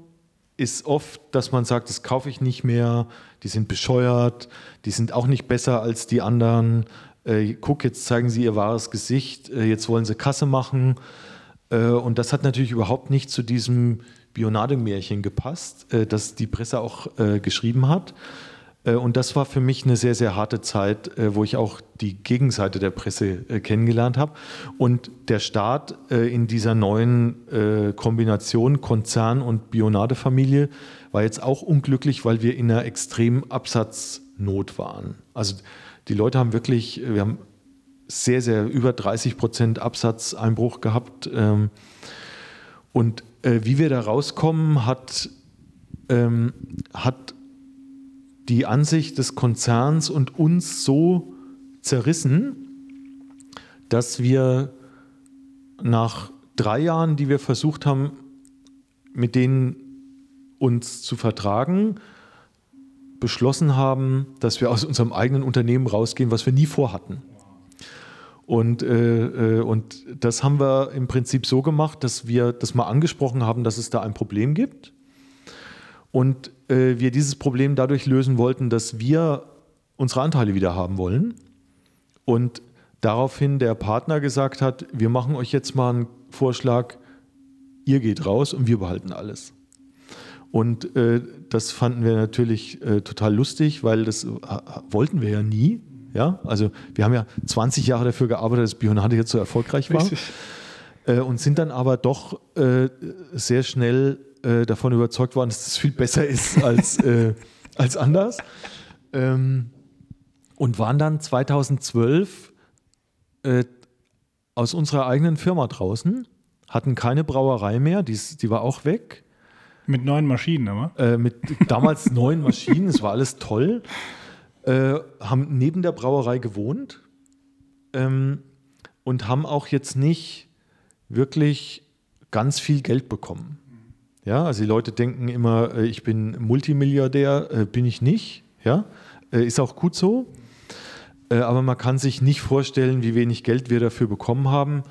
ist oft, dass man sagt, das kaufe ich nicht mehr, die sind bescheuert, die sind auch nicht besser als die anderen. Äh, guck, jetzt zeigen sie ihr wahres Gesicht, äh, jetzt wollen sie Kasse machen. Äh, und das hat natürlich überhaupt nicht zu diesem Bionade-Märchen gepasst, äh, das die Presse auch äh, geschrieben hat. Äh, Und das war für mich eine sehr, sehr harte Zeit, äh, wo ich auch die Gegenseite der Presse äh, kennengelernt habe. Und der Start äh, in dieser neuen Kombination Konzern und Bionade-Familie war jetzt auch unglücklich, weil wir in einer extremen Absatznot waren. Also die Leute haben wirklich, wir haben sehr, sehr über 30 Prozent Absatzeinbruch gehabt. ähm, Und wie wir da rauskommen, hat, ähm, hat die Ansicht des Konzerns und uns so zerrissen, dass wir nach drei Jahren, die wir versucht haben, mit denen uns zu vertragen, beschlossen haben, dass wir aus unserem eigenen Unternehmen rausgehen, was wir nie vorhatten. Und, äh, äh, und das haben wir im Prinzip so gemacht, dass wir das mal angesprochen haben, dass es da ein Problem gibt. Und äh, wir dieses Problem dadurch lösen wollten, dass wir unsere Anteile wieder haben wollen. Und daraufhin der Partner gesagt hat, wir machen euch jetzt mal einen Vorschlag, ihr geht raus und wir behalten alles. Und äh, das fanden wir natürlich äh, total lustig, weil das äh, wollten wir ja nie. Ja, also wir haben ja 20 Jahre dafür gearbeitet, dass Bionade jetzt so erfolgreich war äh, und sind dann aber doch äh, sehr schnell äh, davon überzeugt worden, dass das viel besser ist als, äh, als anders. Ähm, und waren dann 2012 äh, aus unserer eigenen Firma draußen, hatten keine Brauerei mehr, die, die war auch weg. Mit neuen Maschinen aber. Äh, mit damals neun Maschinen, es war alles toll. Äh, haben neben der Brauerei gewohnt ähm, und haben auch jetzt nicht wirklich ganz viel Geld bekommen. Ja, also die Leute denken immer, äh, ich bin Multimilliardär, äh, bin ich nicht. Ja, äh, ist auch gut so. Aber man kann sich nicht vorstellen, wie wenig Geld wir dafür bekommen haben.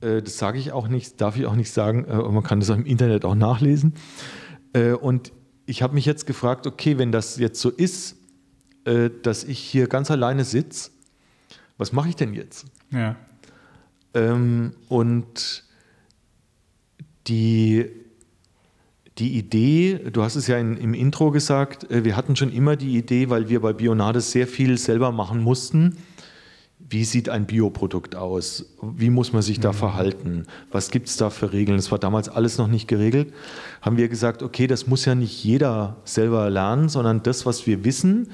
Das sage ich auch nicht, darf ich auch nicht sagen. Und man kann das auch im Internet auch nachlesen. Und ich habe mich jetzt gefragt, okay, wenn das jetzt so ist, dass ich hier ganz alleine sitze, was mache ich denn jetzt? Ja. Ähm, und die, die Idee, du hast es ja in, im Intro gesagt, äh, wir hatten schon immer die Idee, weil wir bei Bionades sehr viel selber machen mussten. Wie sieht ein Bioprodukt aus? Wie muss man sich da verhalten? Was gibt es da für Regeln? Das war damals alles noch nicht geregelt. Haben wir gesagt, okay, das muss ja nicht jeder selber lernen, sondern das, was wir wissen,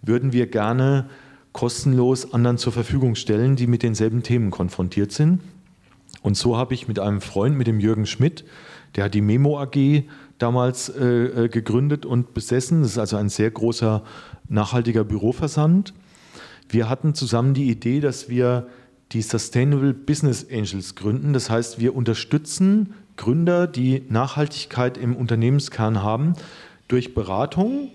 würden wir gerne kostenlos anderen zur Verfügung stellen, die mit denselben Themen konfrontiert sind. Und so habe ich mit einem Freund, mit dem Jürgen Schmidt, der hat die Memo AG damals äh, äh, gegründet und besessen. Das ist also ein sehr großer nachhaltiger Büroversand. Wir hatten zusammen die Idee, dass wir die Sustainable Business Angels gründen. Das heißt, wir unterstützen Gründer, die Nachhaltigkeit im Unternehmenskern haben, durch Beratung,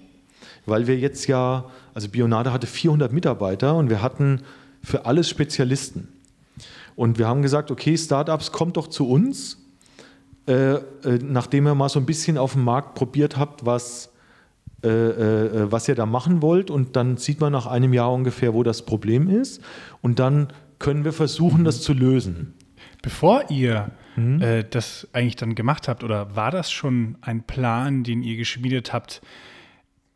weil wir jetzt ja, also Bionade hatte 400 Mitarbeiter und wir hatten für alles Spezialisten. Und wir haben gesagt, okay, Startups, kommt doch zu uns, äh, äh, nachdem ihr mal so ein bisschen auf dem Markt probiert habt, was, äh, äh, was ihr da machen wollt. Und dann sieht man nach einem Jahr ungefähr, wo das Problem ist. Und dann können wir versuchen, das zu lösen. Bevor ihr Mhm. äh, das eigentlich dann gemacht habt, oder war das schon ein Plan, den ihr geschmiedet habt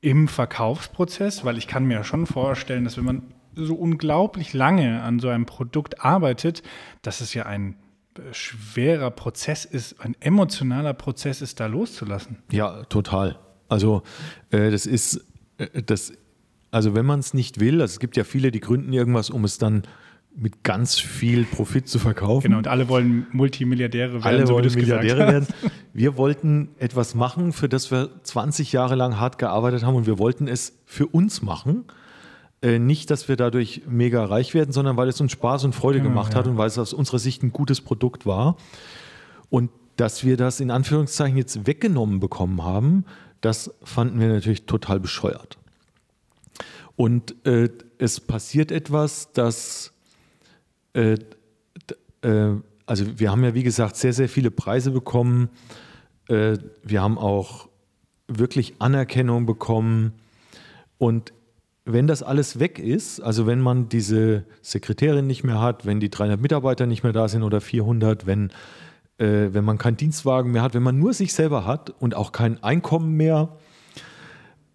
im Verkaufsprozess? Weil ich kann mir schon vorstellen, dass wenn man so unglaublich lange an so einem Produkt arbeitet, dass es ja ein äh, schwerer Prozess ist, ein emotionaler Prozess ist, da loszulassen. Ja, total. Also äh, das ist, äh, das Also wenn man es nicht will, also es gibt ja viele, die gründen irgendwas, um es dann mit ganz viel Profit zu verkaufen. Genau, und alle wollen Multimilliardäre werden. Alle so wollen Milliardäre werden. Wir wollten etwas machen, für das wir 20 Jahre lang hart gearbeitet haben und wir wollten es für uns machen. Äh, nicht, dass wir dadurch mega reich werden, sondern weil es uns Spaß und Freude genau, gemacht ja. hat und weil es aus unserer Sicht ein gutes Produkt war. Und dass wir das in Anführungszeichen jetzt weggenommen bekommen haben, das fanden wir natürlich total bescheuert. Und äh, es passiert etwas, das äh, äh, also wir haben ja wie gesagt sehr, sehr viele Preise bekommen. Äh, wir haben auch wirklich Anerkennung bekommen. Und wenn das alles weg ist, also wenn man diese Sekretärin nicht mehr hat, wenn die 300 Mitarbeiter nicht mehr da sind oder 400, wenn, äh, wenn man keinen Dienstwagen mehr hat, wenn man nur sich selber hat und auch kein Einkommen mehr,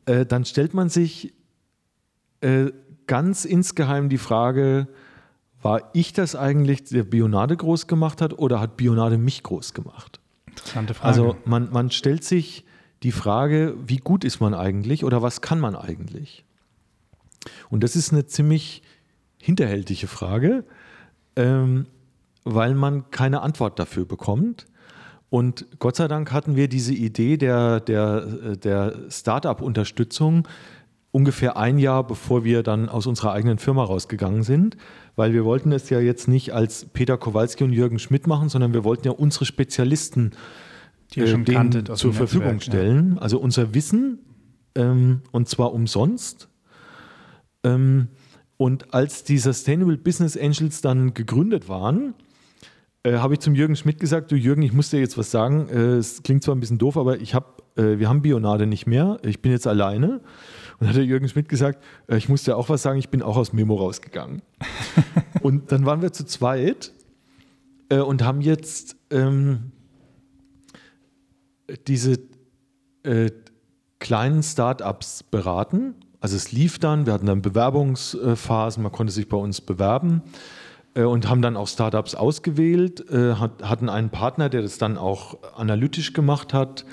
äh, dann stellt man sich äh, ganz insgeheim die Frage, war ich das eigentlich, der Bionade groß gemacht hat oder hat Bionade mich groß gemacht? Interessante Frage. Also man, man stellt sich die Frage, wie gut ist man eigentlich oder was kann man eigentlich? Und das ist eine ziemlich hinterhältige Frage, ähm, weil man keine Antwort dafür bekommt. Und Gott sei Dank hatten wir diese Idee der, der, der Startup-Unterstützung ungefähr ein Jahr, bevor wir dann aus unserer eigenen Firma rausgegangen sind weil wir wollten es ja jetzt nicht als Peter Kowalski und Jürgen Schmidt machen, sondern wir wollten ja unsere Spezialisten äh, denen zur Verfügung stellen. Ja. Also unser Wissen ähm, und zwar umsonst. Ähm, und als die Sustainable Business Angels dann gegründet waren, äh, habe ich zum Jürgen Schmidt gesagt, du Jürgen, ich muss dir jetzt was sagen. Äh, es klingt zwar ein bisschen doof, aber ich hab, äh, wir haben Bionade nicht mehr. Ich bin jetzt alleine. Und dann hat der Jürgen Schmidt gesagt, äh, ich muss dir auch was sagen, ich bin auch aus Memo rausgegangen. und dann waren wir zu zweit äh, und haben jetzt ähm, diese äh, kleinen Startups beraten. Also es lief dann, wir hatten dann Bewerbungsphasen, man konnte sich bei uns bewerben äh, und haben dann auch Startups ausgewählt, äh, hat, hatten einen Partner, der das dann auch analytisch gemacht hat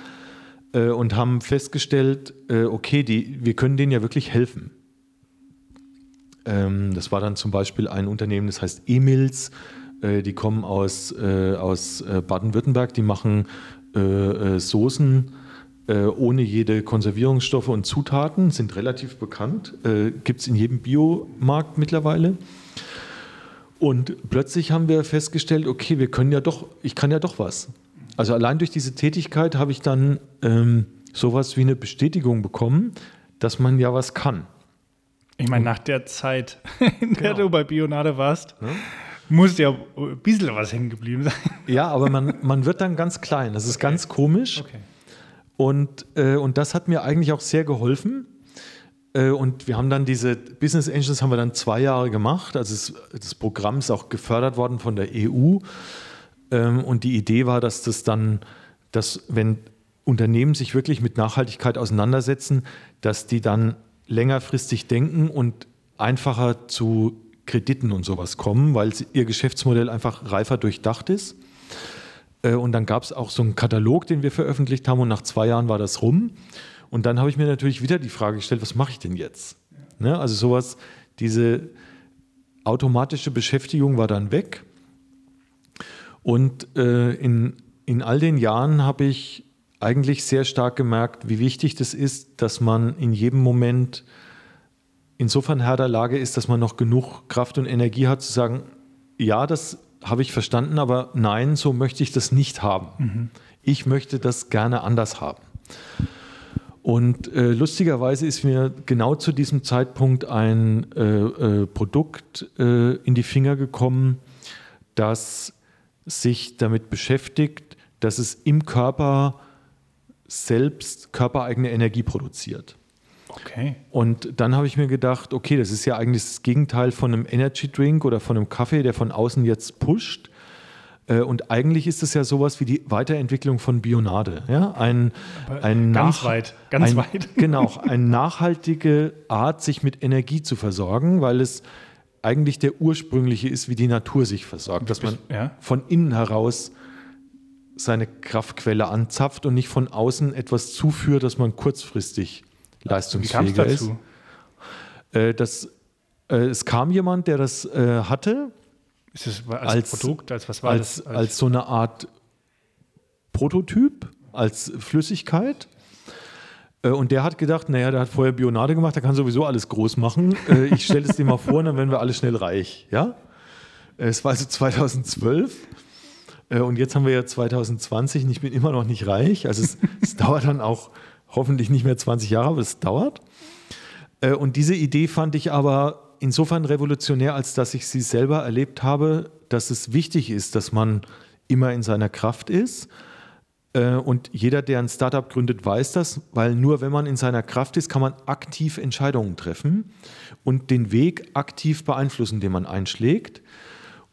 äh, und haben festgestellt, okay, die, wir können denen ja wirklich helfen. Ähm, das war dann zum Beispiel ein Unternehmen, das heißt Emils, die kommen aus, aus Baden-Württemberg, die machen Soßen ohne jede Konservierungsstoffe und Zutaten, sind relativ bekannt, gibt es in jedem Biomarkt mittlerweile. Und plötzlich haben wir festgestellt, okay, wir können ja doch, ich kann ja doch was. Also allein durch diese Tätigkeit habe ich dann ähm, sowas wie eine Bestätigung bekommen, dass man ja was kann. Ich meine, nach der Zeit, in der genau. du bei Bionade warst, ja? muss ja ein bisschen was hängen geblieben sein. Ja, aber man, man wird dann ganz klein. Das ist okay. ganz komisch. Okay. Und, äh, und das hat mir eigentlich auch sehr geholfen. Äh, und wir haben dann diese Business Angels haben wir dann zwei Jahre gemacht. Also es, das Programm ist auch gefördert worden von der EU. Ähm, und die Idee war, dass das dann, dass wenn Unternehmen sich wirklich mit Nachhaltigkeit auseinandersetzen, dass die dann längerfristig denken und einfacher zu Krediten und sowas kommen, weil ihr Geschäftsmodell einfach reifer durchdacht ist. Äh, und dann gab es auch so einen Katalog, den wir veröffentlicht haben und nach zwei Jahren war das rum. Und dann habe ich mir natürlich wieder die Frage gestellt, was mache ich denn jetzt? Ne? Also sowas, diese automatische Beschäftigung war dann weg. Und äh, in, in all den Jahren habe ich eigentlich sehr stark gemerkt, wie wichtig das ist, dass man in jedem Moment insofern Herr der Lage ist, dass man noch genug Kraft und Energie hat zu sagen, ja, das habe ich verstanden, aber nein, so möchte ich das nicht haben. Mhm. Ich möchte das gerne anders haben. Und äh, lustigerweise ist mir genau zu diesem Zeitpunkt ein äh, äh, Produkt äh, in die Finger gekommen, das sich damit beschäftigt, dass es im Körper selbst körpereigene Energie produziert. Okay. Und dann habe ich mir gedacht, okay, das ist ja eigentlich das Gegenteil von einem Energy Drink oder von einem Kaffee, der von außen jetzt pusht. Äh, und eigentlich ist es ja sowas wie die Weiterentwicklung von Bionade. Ja? Ein, ein ganz weit, ganz ein, weit. Genau, eine nachhaltige Art, sich mit Energie zu versorgen, weil es eigentlich der ursprüngliche ist, wie die Natur sich versorgt, dass man ja. von innen heraus seine Kraftquelle anzapft und nicht von außen etwas zuführt, dass man kurzfristig leistungsfähiger ist. Äh, das, äh, es kam jemand, der das äh, hatte. Ist das als, als, Produkt, als was war als, das? Als, als so eine Art Prototyp, als Flüssigkeit. Äh, und der hat gedacht, naja, der hat vorher Bionade gemacht, der kann sowieso alles groß machen. Äh, ich stelle es dir mal vor, dann werden wir alle schnell reich. Ja? Es war also 2012. Und jetzt haben wir ja 2020 und ich bin immer noch nicht reich. Also es, es dauert dann auch hoffentlich nicht mehr 20 Jahre, aber es dauert. Und diese Idee fand ich aber insofern revolutionär, als dass ich sie selber erlebt habe, dass es wichtig ist, dass man immer in seiner Kraft ist äh, und jeder, der ein Startup gründet, weiß das, weil nur wenn man in seiner Kraft ist, kann man aktiv Entscheidungen treffen und den Weg aktiv beeinflussen, den man einschlägt.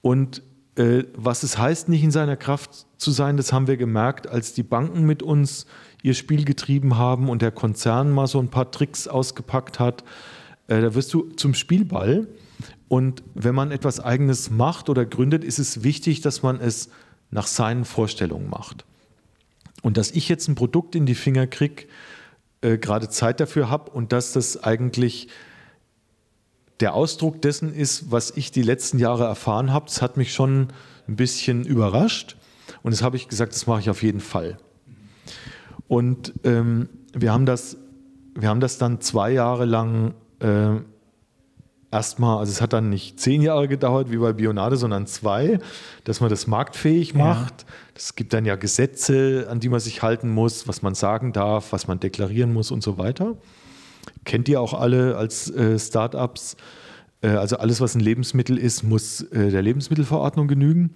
Und äh, was es heißt, nicht in seiner Kraft zu sein, das haben wir gemerkt, als die Banken mit uns ihr Spiel getrieben haben und der Konzern mal so ein paar Tricks ausgepackt hat. Äh, da wirst du zum Spielball. Und wenn man etwas Eigenes macht oder gründet, ist es wichtig, dass man es nach seinen Vorstellungen macht. Und dass ich jetzt ein Produkt in die Finger kriege, äh, gerade Zeit dafür habe und dass das eigentlich der Ausdruck dessen ist, was ich die letzten Jahre erfahren habe, das hat mich schon ein bisschen überrascht. Und das habe ich gesagt, das mache ich auf jeden Fall. Und ähm, wir, haben das, wir haben das dann zwei Jahre lang äh, erstmal, also es hat dann nicht zehn Jahre gedauert wie bei Bionade, sondern zwei, dass man das marktfähig macht. Es ja. gibt dann ja Gesetze, an die man sich halten muss, was man sagen darf, was man deklarieren muss und so weiter. Kennt ihr auch alle als äh, Startups? Äh, also alles, was ein Lebensmittel ist, muss äh, der Lebensmittelverordnung genügen.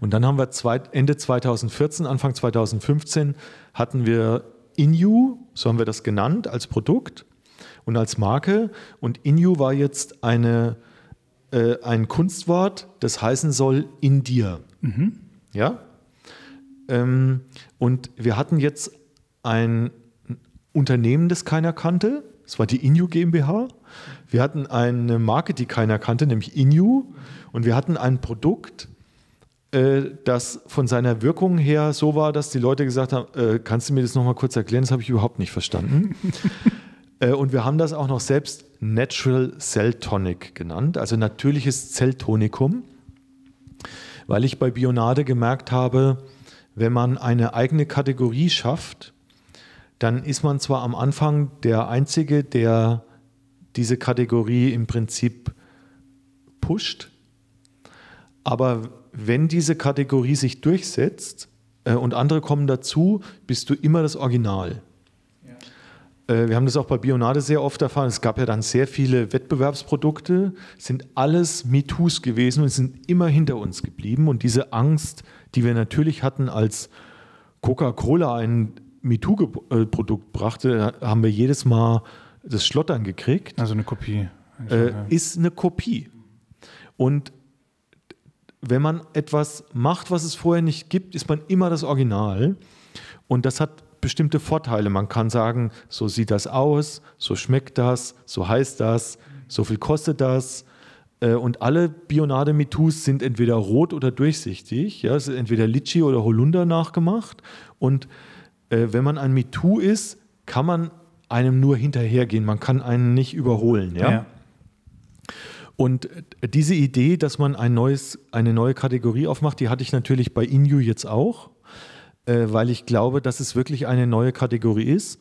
Und dann haben wir zwei, Ende 2014, Anfang 2015 hatten wir Inu, so haben wir das genannt, als Produkt und als Marke. Und Inu war jetzt eine, äh, ein Kunstwort, das heißen soll in dir. Mhm. Ja? Ähm, und wir hatten jetzt ein Unternehmen, das keiner kannte. Das war die Inu GmbH. Wir hatten eine Marke, die keiner kannte, nämlich Inu. Und wir hatten ein Produkt, äh, das von seiner Wirkung her so war, dass die Leute gesagt haben, äh, kannst du mir das nochmal kurz erklären? Das habe ich überhaupt nicht verstanden. Äh, und wir haben das auch noch selbst Natural Cell Tonic genannt, also natürliches Zelltonikum, weil ich bei Bionade gemerkt habe, wenn man eine eigene Kategorie schafft, dann ist man zwar am Anfang der Einzige, der diese Kategorie im Prinzip pusht, aber wenn diese Kategorie sich durchsetzt äh, und andere kommen dazu, bist du immer das Original. Äh, wir haben das auch bei Bionade sehr oft erfahren. Es gab ja dann sehr viele Wettbewerbsprodukte, sind alles MeToos gewesen und sind immer hinter uns geblieben. Und diese Angst, die wir natürlich hatten, als Coca-Cola ein MeToo-Produkt brachte, haben wir jedes Mal das Schlottern gekriegt. Also eine Kopie. Äh, ist eine Kopie. Und wenn man etwas macht, was es vorher nicht gibt, ist man immer das Original. Und das hat bestimmte Vorteile. Man kann sagen, so sieht das aus, so schmeckt das, so heißt das, so viel kostet das. Äh, und alle Bionade-Mitus sind entweder rot oder durchsichtig. Ja, es ist entweder Litchi oder Holunder nachgemacht. Und äh, wenn man ein Mitu ist, kann man einem nur hinterhergehen. Man kann einen nicht überholen. Ja? ja. Und diese Idee, dass man ein neues, eine neue Kategorie aufmacht, die hatte ich natürlich bei Inu jetzt auch äh, weil ich glaube, dass es wirklich eine neue Kategorie ist,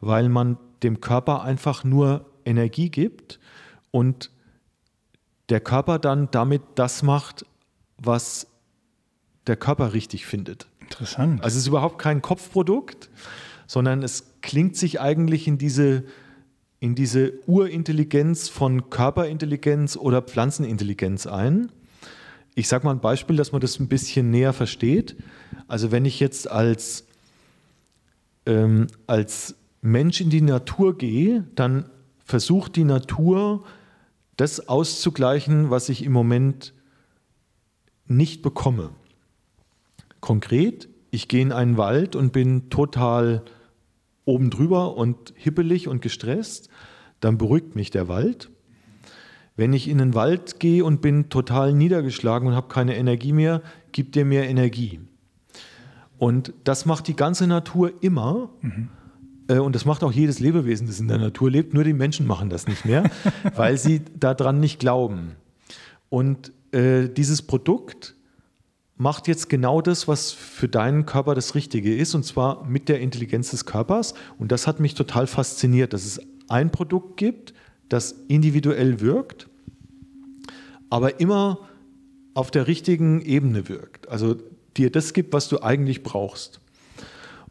weil man dem Körper einfach nur Energie gibt und der Körper dann damit das macht, was der Körper richtig findet. Interessant. Also es ist überhaupt kein Kopfprodukt, sondern es klingt sich eigentlich in diese, in diese Urintelligenz von Körperintelligenz oder Pflanzenintelligenz ein. Ich sage mal ein Beispiel, dass man das ein bisschen näher versteht. Also wenn ich jetzt als, ähm, als Mensch in die Natur gehe, dann versucht die Natur das auszugleichen, was ich im Moment nicht bekomme. Konkret, ich gehe in einen Wald und bin total oben drüber und hippelig und gestresst, dann beruhigt mich der Wald. Wenn ich in den Wald gehe und bin total niedergeschlagen und habe keine Energie mehr, gibt er mir Energie. Und das macht die ganze Natur immer. Mhm. Äh, und das macht auch jedes Lebewesen, das in der Natur lebt, nur die Menschen machen das nicht mehr, weil sie daran nicht glauben. Und äh, dieses Produkt macht jetzt genau das, was für deinen Körper das Richtige ist, und zwar mit der Intelligenz des Körpers. Und das hat mich total fasziniert, dass es ein Produkt gibt, das individuell wirkt, aber immer auf der richtigen Ebene wirkt. Also dir das gibt, was du eigentlich brauchst.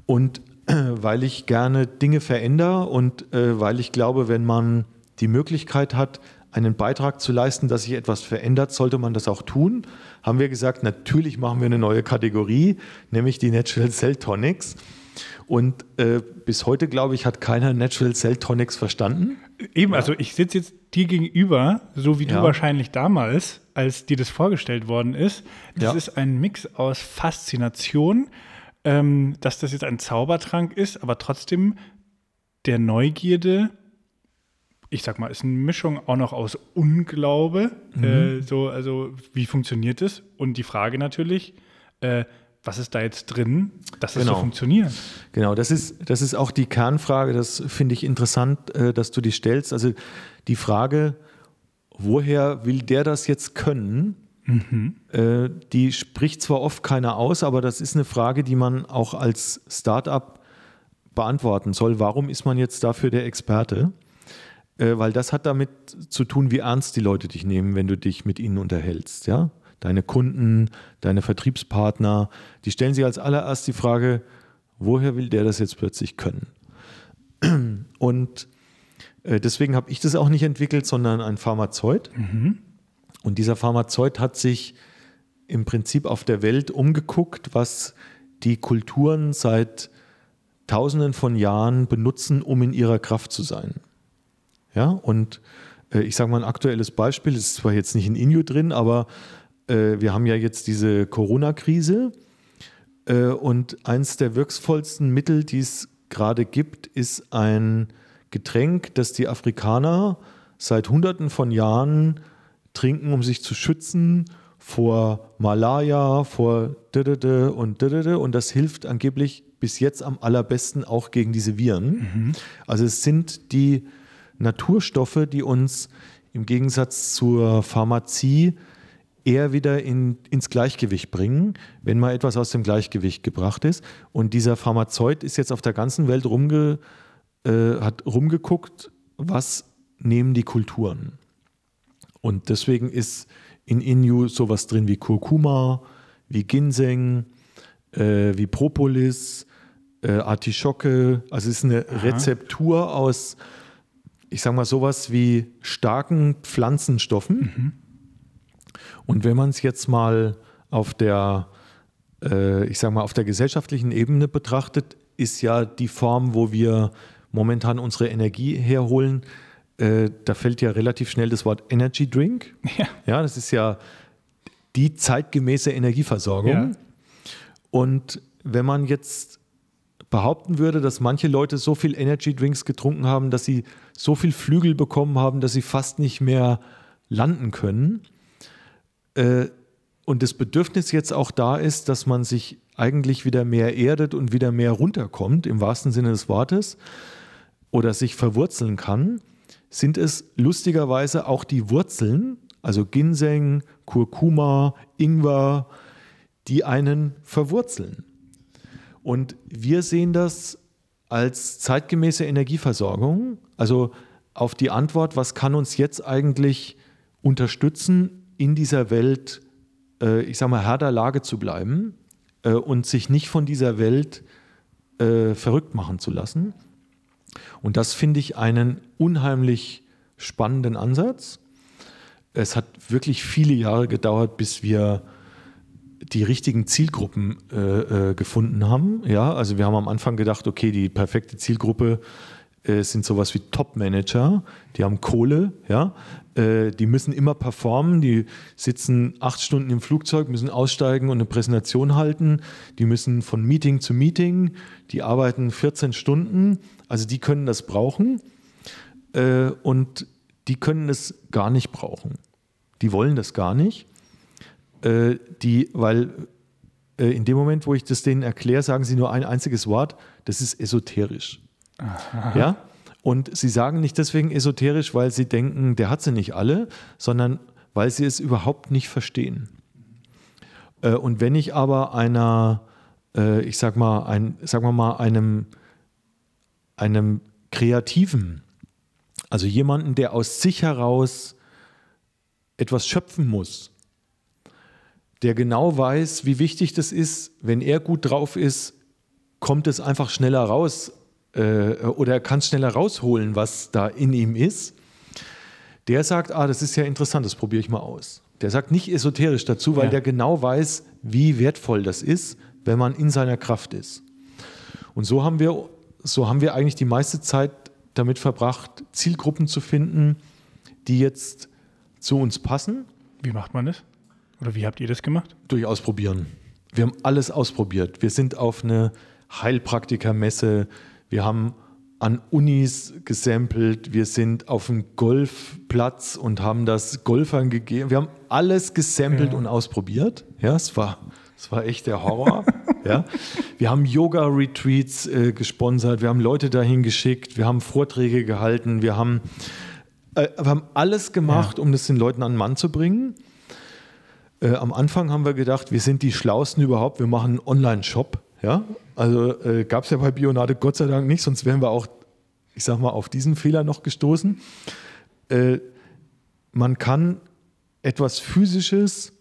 Und weil ich gerne Dinge verändere und äh, weil ich glaube, wenn man die Möglichkeit hat, einen Beitrag zu leisten, dass sich etwas verändert, sollte man das auch tun. Haben wir gesagt, natürlich machen wir eine neue Kategorie, nämlich die Natural Cell Tonics. Und äh, bis heute, glaube ich, hat keiner Natural Cell Tonics verstanden. Eben, ja. also ich sitze jetzt dir gegenüber, so wie ja. du wahrscheinlich damals, als dir das vorgestellt worden ist. Das ja. ist ein Mix aus Faszination, ähm, dass das jetzt ein Zaubertrank ist, aber trotzdem der Neugierde, ich sag mal, ist eine Mischung auch noch aus Unglaube. Mhm. Äh, so, also, wie funktioniert es? Und die Frage natürlich, äh, was ist da jetzt drin, dass das genau. so funktioniert? Genau, das ist, das ist auch die Kernfrage, das finde ich interessant, äh, dass du die stellst. Also die Frage, woher will der das jetzt können? Mhm. Äh, die spricht zwar oft keiner aus, aber das ist eine Frage, die man auch als Startup beantworten soll. Warum ist man jetzt dafür der Experte? Äh, weil das hat damit zu tun, wie ernst die Leute dich nehmen, wenn du dich mit ihnen unterhältst. Ja? Deine Kunden, deine Vertriebspartner, die stellen sich als allererst die Frage, woher will der das jetzt plötzlich können? Und äh, deswegen habe ich das auch nicht entwickelt, sondern ein Pharmazeut. Mhm. Und dieser Pharmazeut hat sich im Prinzip auf der Welt umgeguckt, was die Kulturen seit Tausenden von Jahren benutzen, um in ihrer Kraft zu sein. Ja, und äh, ich sage mal ein aktuelles Beispiel, ist zwar jetzt nicht in Inju drin, aber äh, wir haben ja jetzt diese Corona-Krise äh, und eins der wirkungsvollsten Mittel, die es gerade gibt, ist ein Getränk, das die Afrikaner seit Hunderten von Jahren trinken, um sich zu schützen vor Malaria, vor und und das hilft angeblich bis jetzt am allerbesten auch gegen diese Viren. Mhm. Also es sind die Naturstoffe, die uns im Gegensatz zur Pharmazie eher wieder in, ins Gleichgewicht bringen, wenn mal etwas aus dem Gleichgewicht gebracht ist. Und dieser Pharmazeut ist jetzt auf der ganzen Welt rumge, äh, hat rumgeguckt, was nehmen die Kulturen. Und deswegen ist in Inju sowas drin wie Kurkuma, wie Ginseng, äh, wie Propolis, äh, Artischocke. Also es ist eine Aha. Rezeptur aus, ich sage mal, sowas wie starken Pflanzenstoffen. Mhm und wenn man es jetzt mal auf der, äh, ich sage mal, auf der gesellschaftlichen Ebene betrachtet, ist ja die Form, wo wir momentan unsere Energie herholen, äh, da fällt ja relativ schnell das Wort Energy Drink. Ja, ja das ist ja die zeitgemäße Energieversorgung. Ja. Und wenn man jetzt behaupten würde, dass manche Leute so viel Energy Drinks getrunken haben, dass sie so viel Flügel bekommen haben, dass sie fast nicht mehr landen können, äh, und das Bedürfnis jetzt auch da ist, dass man sich eigentlich wieder mehr erdet und wieder mehr runterkommt, im wahrsten Sinne des Wortes, oder sich verwurzeln kann, sind es lustigerweise auch die Wurzeln, also Ginseng, Kurkuma, Ingwer, die einen verwurzeln. Und wir sehen das als zeitgemäße Energieversorgung, also auf die Antwort, was kann uns jetzt eigentlich unterstützen, in dieser Welt, äh, ich sage mal, Herr der Lage zu bleiben äh, und sich nicht von dieser Welt äh, verrückt machen zu lassen. Und das finde ich einen unheimlich spannenden Ansatz. Es hat wirklich viele Jahre gedauert, bis wir die richtigen Zielgruppen äh, äh, gefunden haben. Ja, also wir haben am Anfang gedacht, okay, die perfekte Zielgruppe äh, sind sowas wie Top-Manager, die haben Kohle, ja, äh, die müssen immer performen, die sitzen acht Stunden im Flugzeug, müssen aussteigen und eine Präsentation halten, die müssen von Meeting zu Meeting, die arbeiten 14 Stunden, also die können das brauchen äh, und die können es gar nicht brauchen. Die wollen das gar nicht, äh, die, weil äh, in dem Moment, wo ich das denen erkläre, sagen sie nur ein einziges Wort, das ist esoterisch. Aha. Ja? Und sie sagen nicht deswegen esoterisch, weil sie denken, der hat sie nicht alle, sondern weil sie es überhaupt nicht verstehen. Äh, und wenn ich aber einer, äh, ich sag mal, ein, sagen wir mal, einem, einem Kreativen, also jemanden, der aus sich heraus etwas schöpfen muss, der genau weiß, wie wichtig das ist, wenn er gut drauf ist, kommt es einfach schneller raus äh, oder er kann es schneller rausholen, was da in ihm ist. Der sagt, ah, das ist ja interessant, das probiere ich mal aus. Der sagt nicht esoterisch dazu, weil ja. der genau weiß, wie wertvoll das ist, wenn man in seiner Kraft ist. Und so haben wir, so haben wir eigentlich die meiste Zeit damit verbracht, Zielgruppen zu finden, die jetzt zu uns passen. Wie macht man das? Oder wie habt ihr das gemacht? Durch Ausprobieren. Wir haben alles ausprobiert. Wir sind auf eine Heilpraktikermesse, wir haben an Unis gesampelt, wir sind auf dem Golfplatz und haben das Golfern gegeben. Wir haben alles gesampelt ja. und ausprobiert. Ja, es war, es war echt der Horror. ja. Wir haben Yoga-Retreats äh, gesponsert, wir haben Leute dahin geschickt, wir haben Vorträge gehalten, wir haben, äh, wir haben alles gemacht, ja. um das den Leuten an den Mann zu bringen. Äh, am Anfang haben wir gedacht, wir sind die Schlausten überhaupt, wir machen einen Online-Shop. Ja? Also äh, gab es ja bei Bionade Gott sei Dank nicht, sonst wären wir auch, ich sag mal, auf diesen Fehler noch gestoßen. Äh, man kann etwas Physisches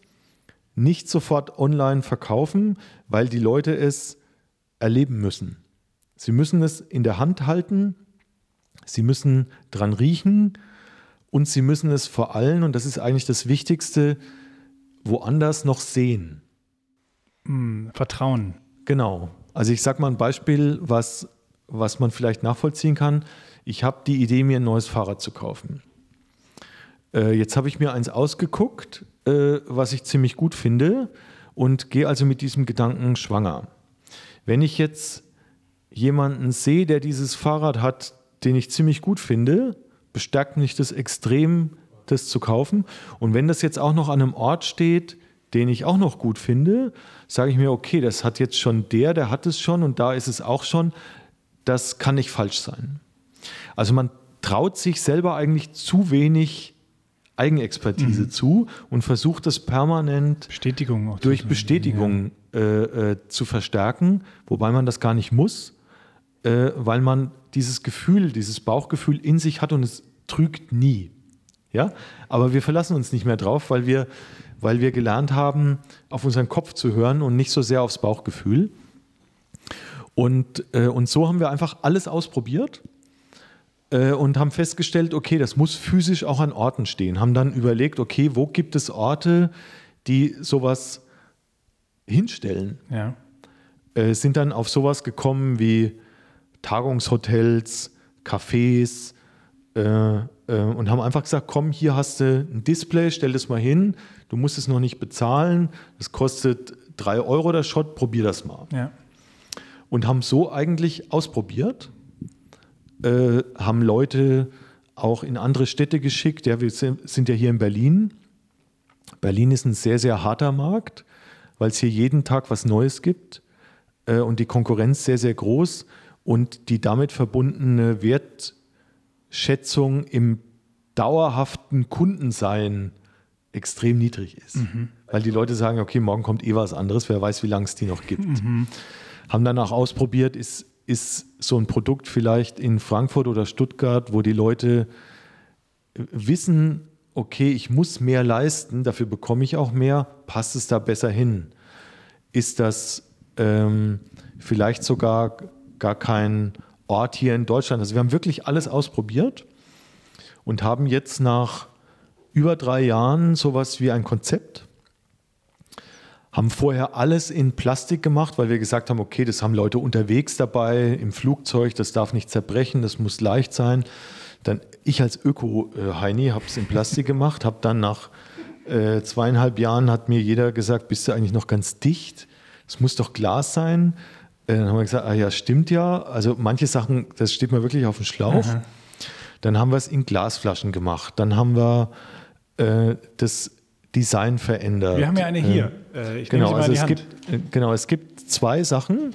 nicht sofort online verkaufen, weil die Leute es erleben müssen. Sie müssen es in der Hand halten, sie müssen dran riechen und sie müssen es vor allem, und das ist eigentlich das Wichtigste, woanders noch sehen. Hm, Vertrauen. Genau. Also ich sage mal ein Beispiel, was, was man vielleicht nachvollziehen kann. Ich habe die Idee, mir ein neues Fahrrad zu kaufen. Äh, jetzt habe ich mir eins ausgeguckt, äh, was ich ziemlich gut finde und gehe also mit diesem Gedanken schwanger. Wenn ich jetzt jemanden sehe, der dieses Fahrrad hat, den ich ziemlich gut finde, bestärkt mich das extrem, das zu kaufen. Und wenn das jetzt auch noch an einem Ort steht, den ich auch noch gut finde, sage ich mir, okay, das hat jetzt schon der, der hat es schon und da ist es auch schon. Das kann nicht falsch sein. Also man traut sich selber eigentlich zu wenig Eigenexpertise mhm. zu und versucht das permanent Bestätigung durch Bestätigung ja. äh, äh, zu verstärken, wobei man das gar nicht muss, äh, weil man dieses Gefühl, dieses Bauchgefühl in sich hat und es trügt nie. Ja? Aber wir verlassen uns nicht mehr drauf, weil wir, weil wir gelernt haben, auf unseren Kopf zu hören und nicht so sehr aufs Bauchgefühl. Und, äh, und so haben wir einfach alles ausprobiert äh, und haben festgestellt, okay, das muss physisch auch an Orten stehen. Haben dann überlegt, okay, wo gibt es Orte, die sowas hinstellen? Ja. Äh, sind dann auf sowas gekommen wie Tagungshotels, Cafés, äh, und haben einfach gesagt, komm, hier hast du ein Display, stell das mal hin, du musst es noch nicht bezahlen, das kostet drei Euro der Shot, probier das mal. Ja. Und haben so eigentlich ausprobiert, äh, haben Leute auch in andere Städte geschickt. Ja, wir sind ja hier in Berlin. Berlin ist ein sehr, sehr harter Markt, weil es hier jeden Tag was Neues gibt äh, und die Konkurrenz sehr, sehr groß und die damit verbundene Wert Schätzung im dauerhaften Kundensein extrem niedrig ist. Mhm. Weil die Leute sagen, okay, morgen kommt eh was anderes, wer weiß, wie lange es die noch gibt. Mhm. Haben danach ausprobiert, ist, ist so ein Produkt vielleicht in Frankfurt oder Stuttgart, wo die Leute wissen, okay, ich muss mehr leisten, dafür bekomme ich auch mehr, passt es da besser hin? Ist das ähm, vielleicht sogar gar kein Ort hier in Deutschland. Also wir haben wirklich alles ausprobiert und haben jetzt nach über drei Jahren sowas wie ein Konzept. Haben vorher alles in Plastik gemacht, weil wir gesagt haben, okay, das haben Leute unterwegs dabei, im Flugzeug, das darf nicht zerbrechen, das muss leicht sein. Dann ich als Öko-Heini habe es in Plastik gemacht, habe dann nach äh, zweieinhalb Jahren hat mir jeder gesagt, bist du eigentlich noch ganz dicht? Es muss doch Glas sein. Äh, dann haben wir gesagt, ah ja, stimmt ja. Also manche Sachen, das steht mir wirklich auf dem Schlauch. Aha. Dann haben wir es in Glasflaschen gemacht. Dann haben wir äh, das Design verändert. Wir haben ja eine hier. Äh, genau, also es gibt, äh, genau, es gibt zwei Sachen.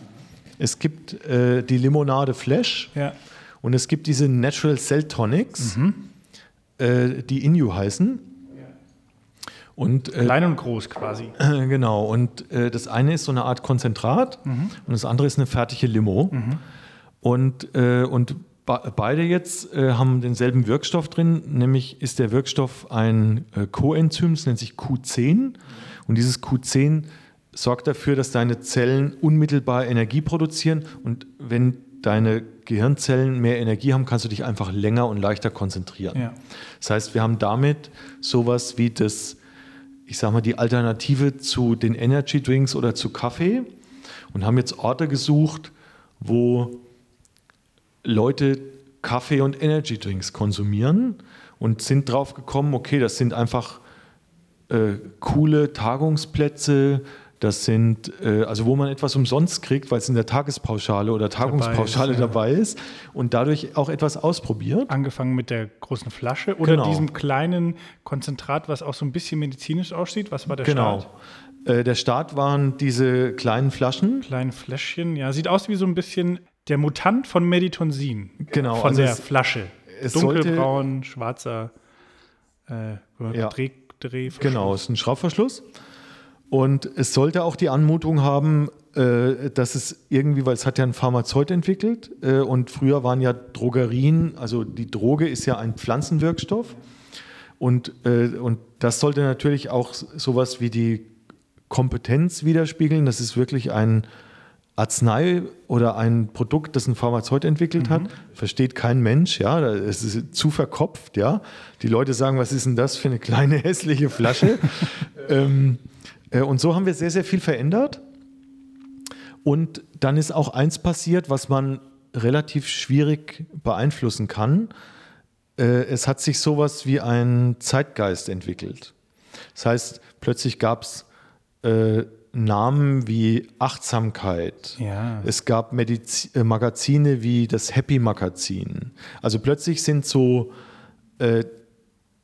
Es gibt äh, die Limonade Flash. Ja. Und es gibt diese Natural Cell Tonics, mhm. die Inu heißen. Und, äh, Klein und groß quasi. Äh, genau. Und äh, das eine ist so eine Art Konzentrat mhm. und das andere ist eine fertige Limo. Mhm. Und, äh, und beide jetzt äh, haben denselben Wirkstoff drin, nämlich ist der Wirkstoff ein äh, Coenzym, das nennt sich Q10. Und dieses Q10 sorgt dafür, dass deine Zellen unmittelbar Energie produzieren. Und wenn deine Gehirnzellen mehr Energie haben, kannst du dich einfach länger und leichter konzentrieren. Ja. Das heißt, wir haben damit sowas wie das, ich sag mal, die Alternative zu den Energy Drinks oder zu Kaffee und haben jetzt Orte gesucht, wo Leute Kaffee und Energy Drinks konsumieren und sind drauf gekommen, okay, das sind einfach äh, coole Tagungsplätze, das sind, äh, also wo man etwas umsonst kriegt, weil es in der Tagespauschale oder Tagungspauschale dabei ist, dabei ist und dadurch auch etwas ausprobiert. Angefangen mit der großen Flasche oder genau. diesem kleinen Konzentrat, was auch so ein bisschen medizinisch aussieht. Was war der genau. Start? Äh, der Start waren diese kleinen Flaschen. Kleinen Fläschchen, ja. Sieht aus wie so ein bisschen der Mutant von Meditonsin. Genau. Von also der es, Flasche. Es Dunkelbraun, schwarzer äh, ja. Dreh, Drehverschluss. Genau, ist ein Schraubverschluss. Und es sollte auch die Anmutung haben, äh, dass es irgendwie, weil es hat ja ein Pharmazeut entwickelt äh, und früher waren ja Drogerien, also die Droge ist ja ein Pflanzenwirkstoff. Und, äh, und das sollte natürlich auch sowas wie die Kompetenz widerspiegeln. Das ist wirklich ein Arznei oder ein Produkt, das ein Pharmazeut entwickelt mhm. hat, versteht kein Mensch, ja, es ist zu verkopft, ja. Die Leute sagen, was ist denn das für eine kleine hässliche Flasche? ähm, äh, und so haben wir sehr, sehr viel verändert. Und dann ist auch eins passiert, was man relativ schwierig beeinflussen kann. Äh, es hat sich sowas wie ein Zeitgeist entwickelt. Das heißt, plötzlich gab es äh, Namen wie Achtsamkeit. Ja. Es gab Mediz äh, Magazine wie das Happy Magazin. Also plötzlich sind so, äh,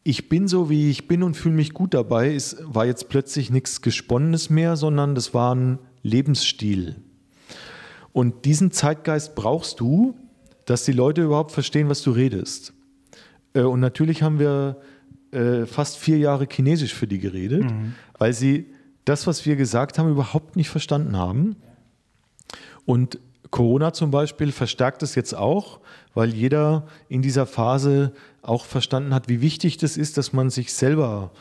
ich bin so, wie ich bin und fühle mich gut dabei, es war jetzt plötzlich nichts Gesponnenes mehr, sondern das war ein Lebensstil. Und diesen Zeitgeist brauchst du, dass die Leute überhaupt verstehen, was du redest. Äh, und natürlich haben wir äh, fast vier Jahre Chinesisch für die geredet, mhm. weil sie das, was wir gesagt haben, überhaupt nicht verstanden haben. Und Corona zum Beispiel verstärkt es jetzt auch, weil jeder in dieser Phase auch verstanden hat, wie wichtig das ist, dass man sich selber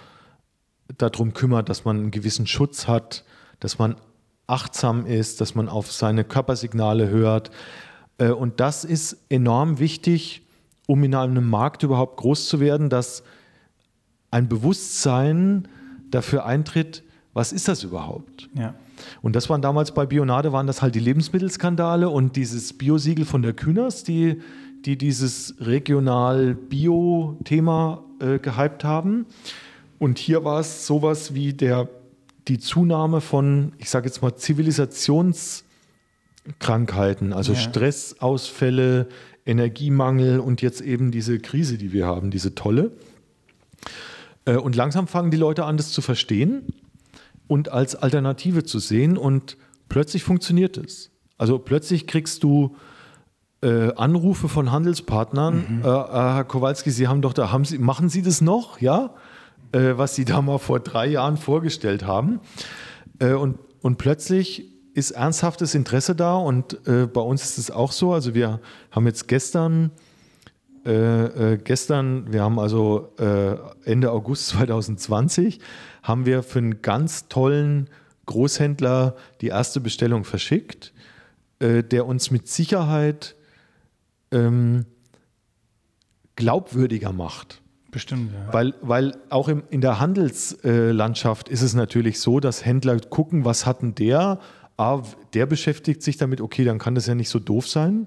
darum kümmert, dass man einen gewissen Schutz hat, dass man achtsam ist, dass man auf seine Körpersignale hört. Äh, und das ist enorm wichtig, um in einem Markt überhaupt groß zu werden, dass ein Bewusstsein dafür eintritt, was ist das überhaupt? Ja. Und das waren damals bei Bionade, waren das halt die Lebensmittelskandale und dieses Biosiegel von der Kühners, die, die dieses regional-Bio-Thema äh, gehypt haben. Und hier war es sowas wie der, die Zunahme von, ich sage jetzt mal, Zivilisationskrankheiten, also ja. Stressausfälle, Energiemangel und jetzt eben diese Krise, die wir haben, diese tolle. Äh, und langsam fangen die Leute an, das zu verstehen und als Alternative zu sehen und plötzlich funktioniert es. Also plötzlich kriegst du äh, Anrufe von Handelspartnern, mhm. äh, äh, Herr Kowalski, Sie haben doch da, haben Sie, machen Sie das noch, ja? Äh, was Sie da mal vor drei Jahren vorgestellt haben. Äh, und, und plötzlich ist ernsthaftes Interesse da und äh, bei uns ist es auch so. Also wir haben jetzt gestern äh, äh, gestern, wir haben also äh, Ende August 2020, haben wir für einen ganz tollen Großhändler die erste Bestellung verschickt, äh, der uns mit Sicherheit ähm, glaubwürdiger macht. Bestimmt, ja. Weil, weil auch im, in der Handelslandschaft ist es natürlich so, dass Händler gucken, was hat denn der? Ah, der beschäftigt sich damit, okay, dann kann das ja nicht so doof sein.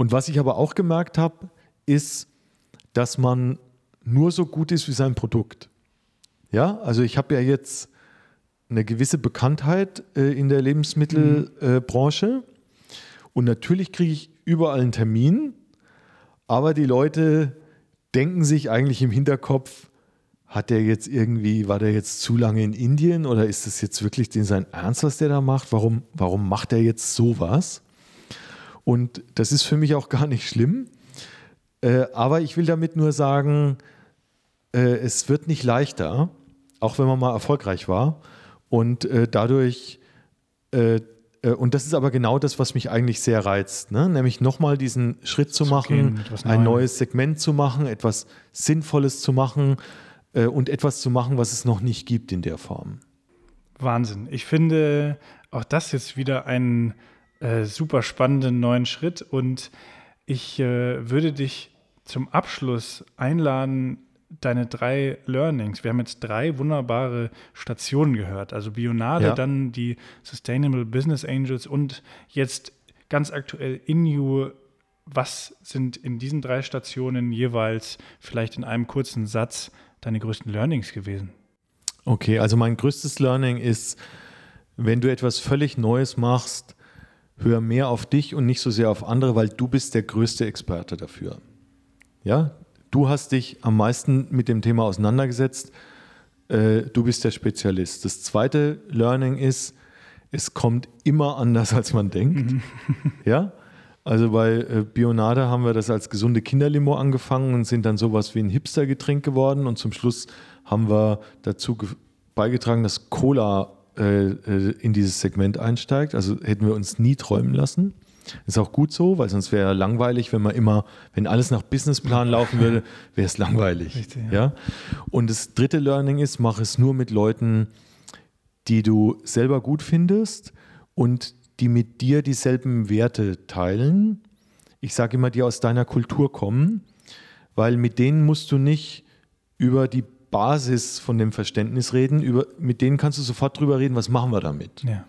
Und was ich aber auch gemerkt habe, ist, dass man nur so gut ist wie sein Produkt. Ja, also ich habe ja jetzt eine gewisse Bekanntheit äh, in der Lebensmittelbranche mhm. äh, und natürlich kriege ich überall einen Termin, aber die Leute denken sich eigentlich im Hinterkopf, hat der jetzt irgendwie, war der jetzt zu lange in Indien oder ist das jetzt wirklich sein Ernst, was der da macht? Warum, warum macht er jetzt sowas? Und das ist für mich auch gar nicht schlimm. Äh, aber ich will damit nur sagen, äh, es wird nicht leichter, auch wenn man mal erfolgreich war. Und äh, dadurch, äh, äh, und das ist aber genau das, was mich eigentlich sehr reizt, ne? nämlich nochmal diesen Schritt zu, zu machen, ein neues Segment zu machen, etwas Sinnvolles zu machen äh, und etwas zu machen, was es noch nicht gibt in der Form. Wahnsinn. Ich finde auch das jetzt wieder einen äh, super spannenden neuen Schritt und ich äh, würde dich zum Abschluss einladen, deine drei Learnings. Wir haben jetzt drei wunderbare Stationen gehört. Also Bionade, ja. dann die Sustainable Business Angels und jetzt ganz aktuell InU. Was sind in diesen drei Stationen jeweils vielleicht in einem kurzen Satz deine größten Learnings gewesen? Okay, also mein größtes Learning ist, wenn du etwas völlig Neues machst, hör mehr auf dich und nicht so sehr auf andere, weil du bist der größte Experte dafür. Ja, du hast dich am meisten mit dem Thema auseinandergesetzt. Äh, du bist der Spezialist. Das zweite Learning ist, es kommt immer anders, als man denkt. Ja, also bei äh, Bionade haben wir das als gesunde Kinderlimo angefangen und sind dann sowas wie ein Hipster-Getränk geworden und zum Schluss haben wir dazu beigetragen, dass Cola äh, äh, in dieses Segment einsteigt. Also hätten wir uns nie träumen lassen. Ist auch gut so, weil sonst wäre langweilig, wenn man immer, wenn alles nach Businessplan laufen würde, wäre es langweilig. Richtig, ja. ja. Und das dritte Learning ist, mach es nur mit Leuten, die du selber gut findest und die mit dir dieselben Werte teilen. Ich sage immer, die aus deiner Kultur kommen, weil mit denen musst du nicht über die Basis von dem Verständnis reden, über, mit denen kannst du sofort drüber reden, was machen wir damit. Ja.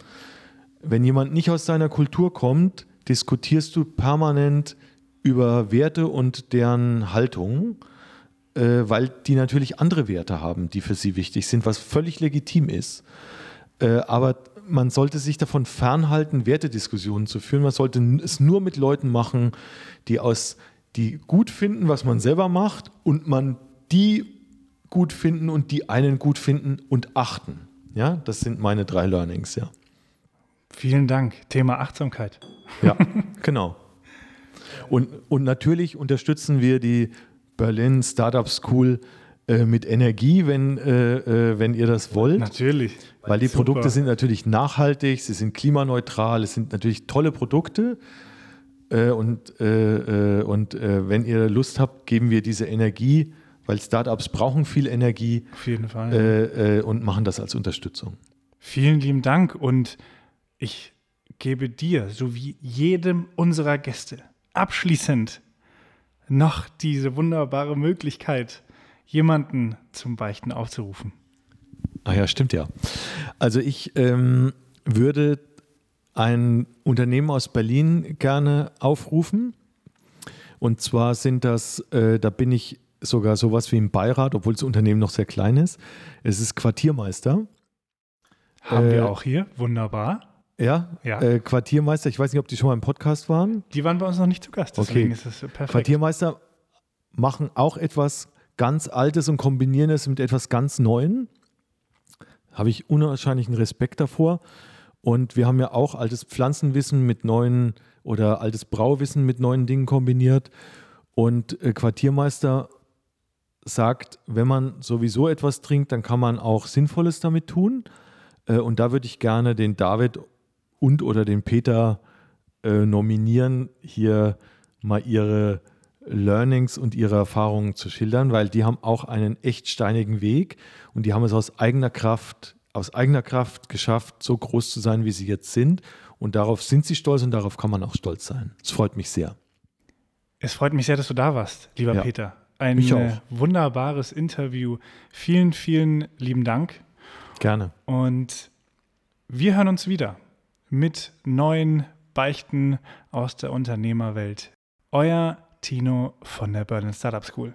Wenn jemand nicht aus deiner Kultur kommt, diskutierst du permanent über Werte und deren Haltung, äh, weil die natürlich andere Werte haben, die für sie wichtig sind, was völlig legitim ist. Äh, aber man sollte sich davon fernhalten, Wertediskussionen zu führen. Man sollte es nur mit Leuten machen, die aus die gut finden, was man selber macht und man die gut finden und die einen gut finden und achten. Ja, das sind meine drei Learnings, ja. Vielen Dank. Thema Achtsamkeit. Ja, genau. Und, und natürlich unterstützen wir die Berlin Startup School äh, mit Energie, wenn, äh, äh, wenn ihr das wollt. Natürlich. Weil die Super. Produkte sind natürlich nachhaltig, sie sind klimaneutral, es sind natürlich tolle Produkte. Äh, und äh, und wenn ihr Lust habt, geben wir diese Energie weil Startups brauchen viel Energie. Auf jeden Fall. Äh, äh, und machen das als Unterstützung. Vielen lieben Dank und ich gebe dir sowie jedem unserer Gäste abschließend noch diese wunderbare Möglichkeit, jemanden zum Beichten aufzurufen. Ah ja, stimmt ja. Also ich ähm, würde ein Unternehmen aus Berlin gerne aufrufen. Und zwar sind das, äh, da bin ich sogar sowas wie ein Beirat, obwohl das Unternehmen noch sehr klein ist. Es ist Quartiermeister. Haben äh, wir auch hier, wunderbar. Ja, ja. Äh, Quartiermeister, ich weiß nicht, ob die schon mal im Podcast waren. Die waren bei uns noch nicht zu Gast, deswegen okay. ist es perfekt. Quartiermeister machen auch etwas ganz Altes und kombinieren es mit etwas ganz Neuem. Habe ich unwahrscheinlichen Respekt davor. Und wir haben ja auch altes Pflanzenwissen mit neuen oder altes Brauwissen mit neuen Dingen kombiniert. Und äh, Quartiermeister sagt, wenn man sowieso etwas trinkt, dann kann man auch Sinnvolles damit tun. Äh, und da würde ich gerne den David und oder den Peter äh, nominieren, hier mal ihre Learnings und ihre Erfahrungen zu schildern, weil die haben auch einen echt steinigen Weg und die haben es aus eigener Kraft, aus eigener Kraft geschafft, so groß zu sein, wie sie jetzt sind. Und darauf sind sie stolz und darauf kann man auch stolz sein. Es freut mich sehr. Es freut mich sehr, dass du da warst, lieber ja. Peter ein äh, wunderbares Interview. Vielen, vielen lieben Dank. Gerne. Und wir hören uns wieder mit neuen Beichten aus der Unternehmerwelt. Euer Tino von der Berlin Startup School.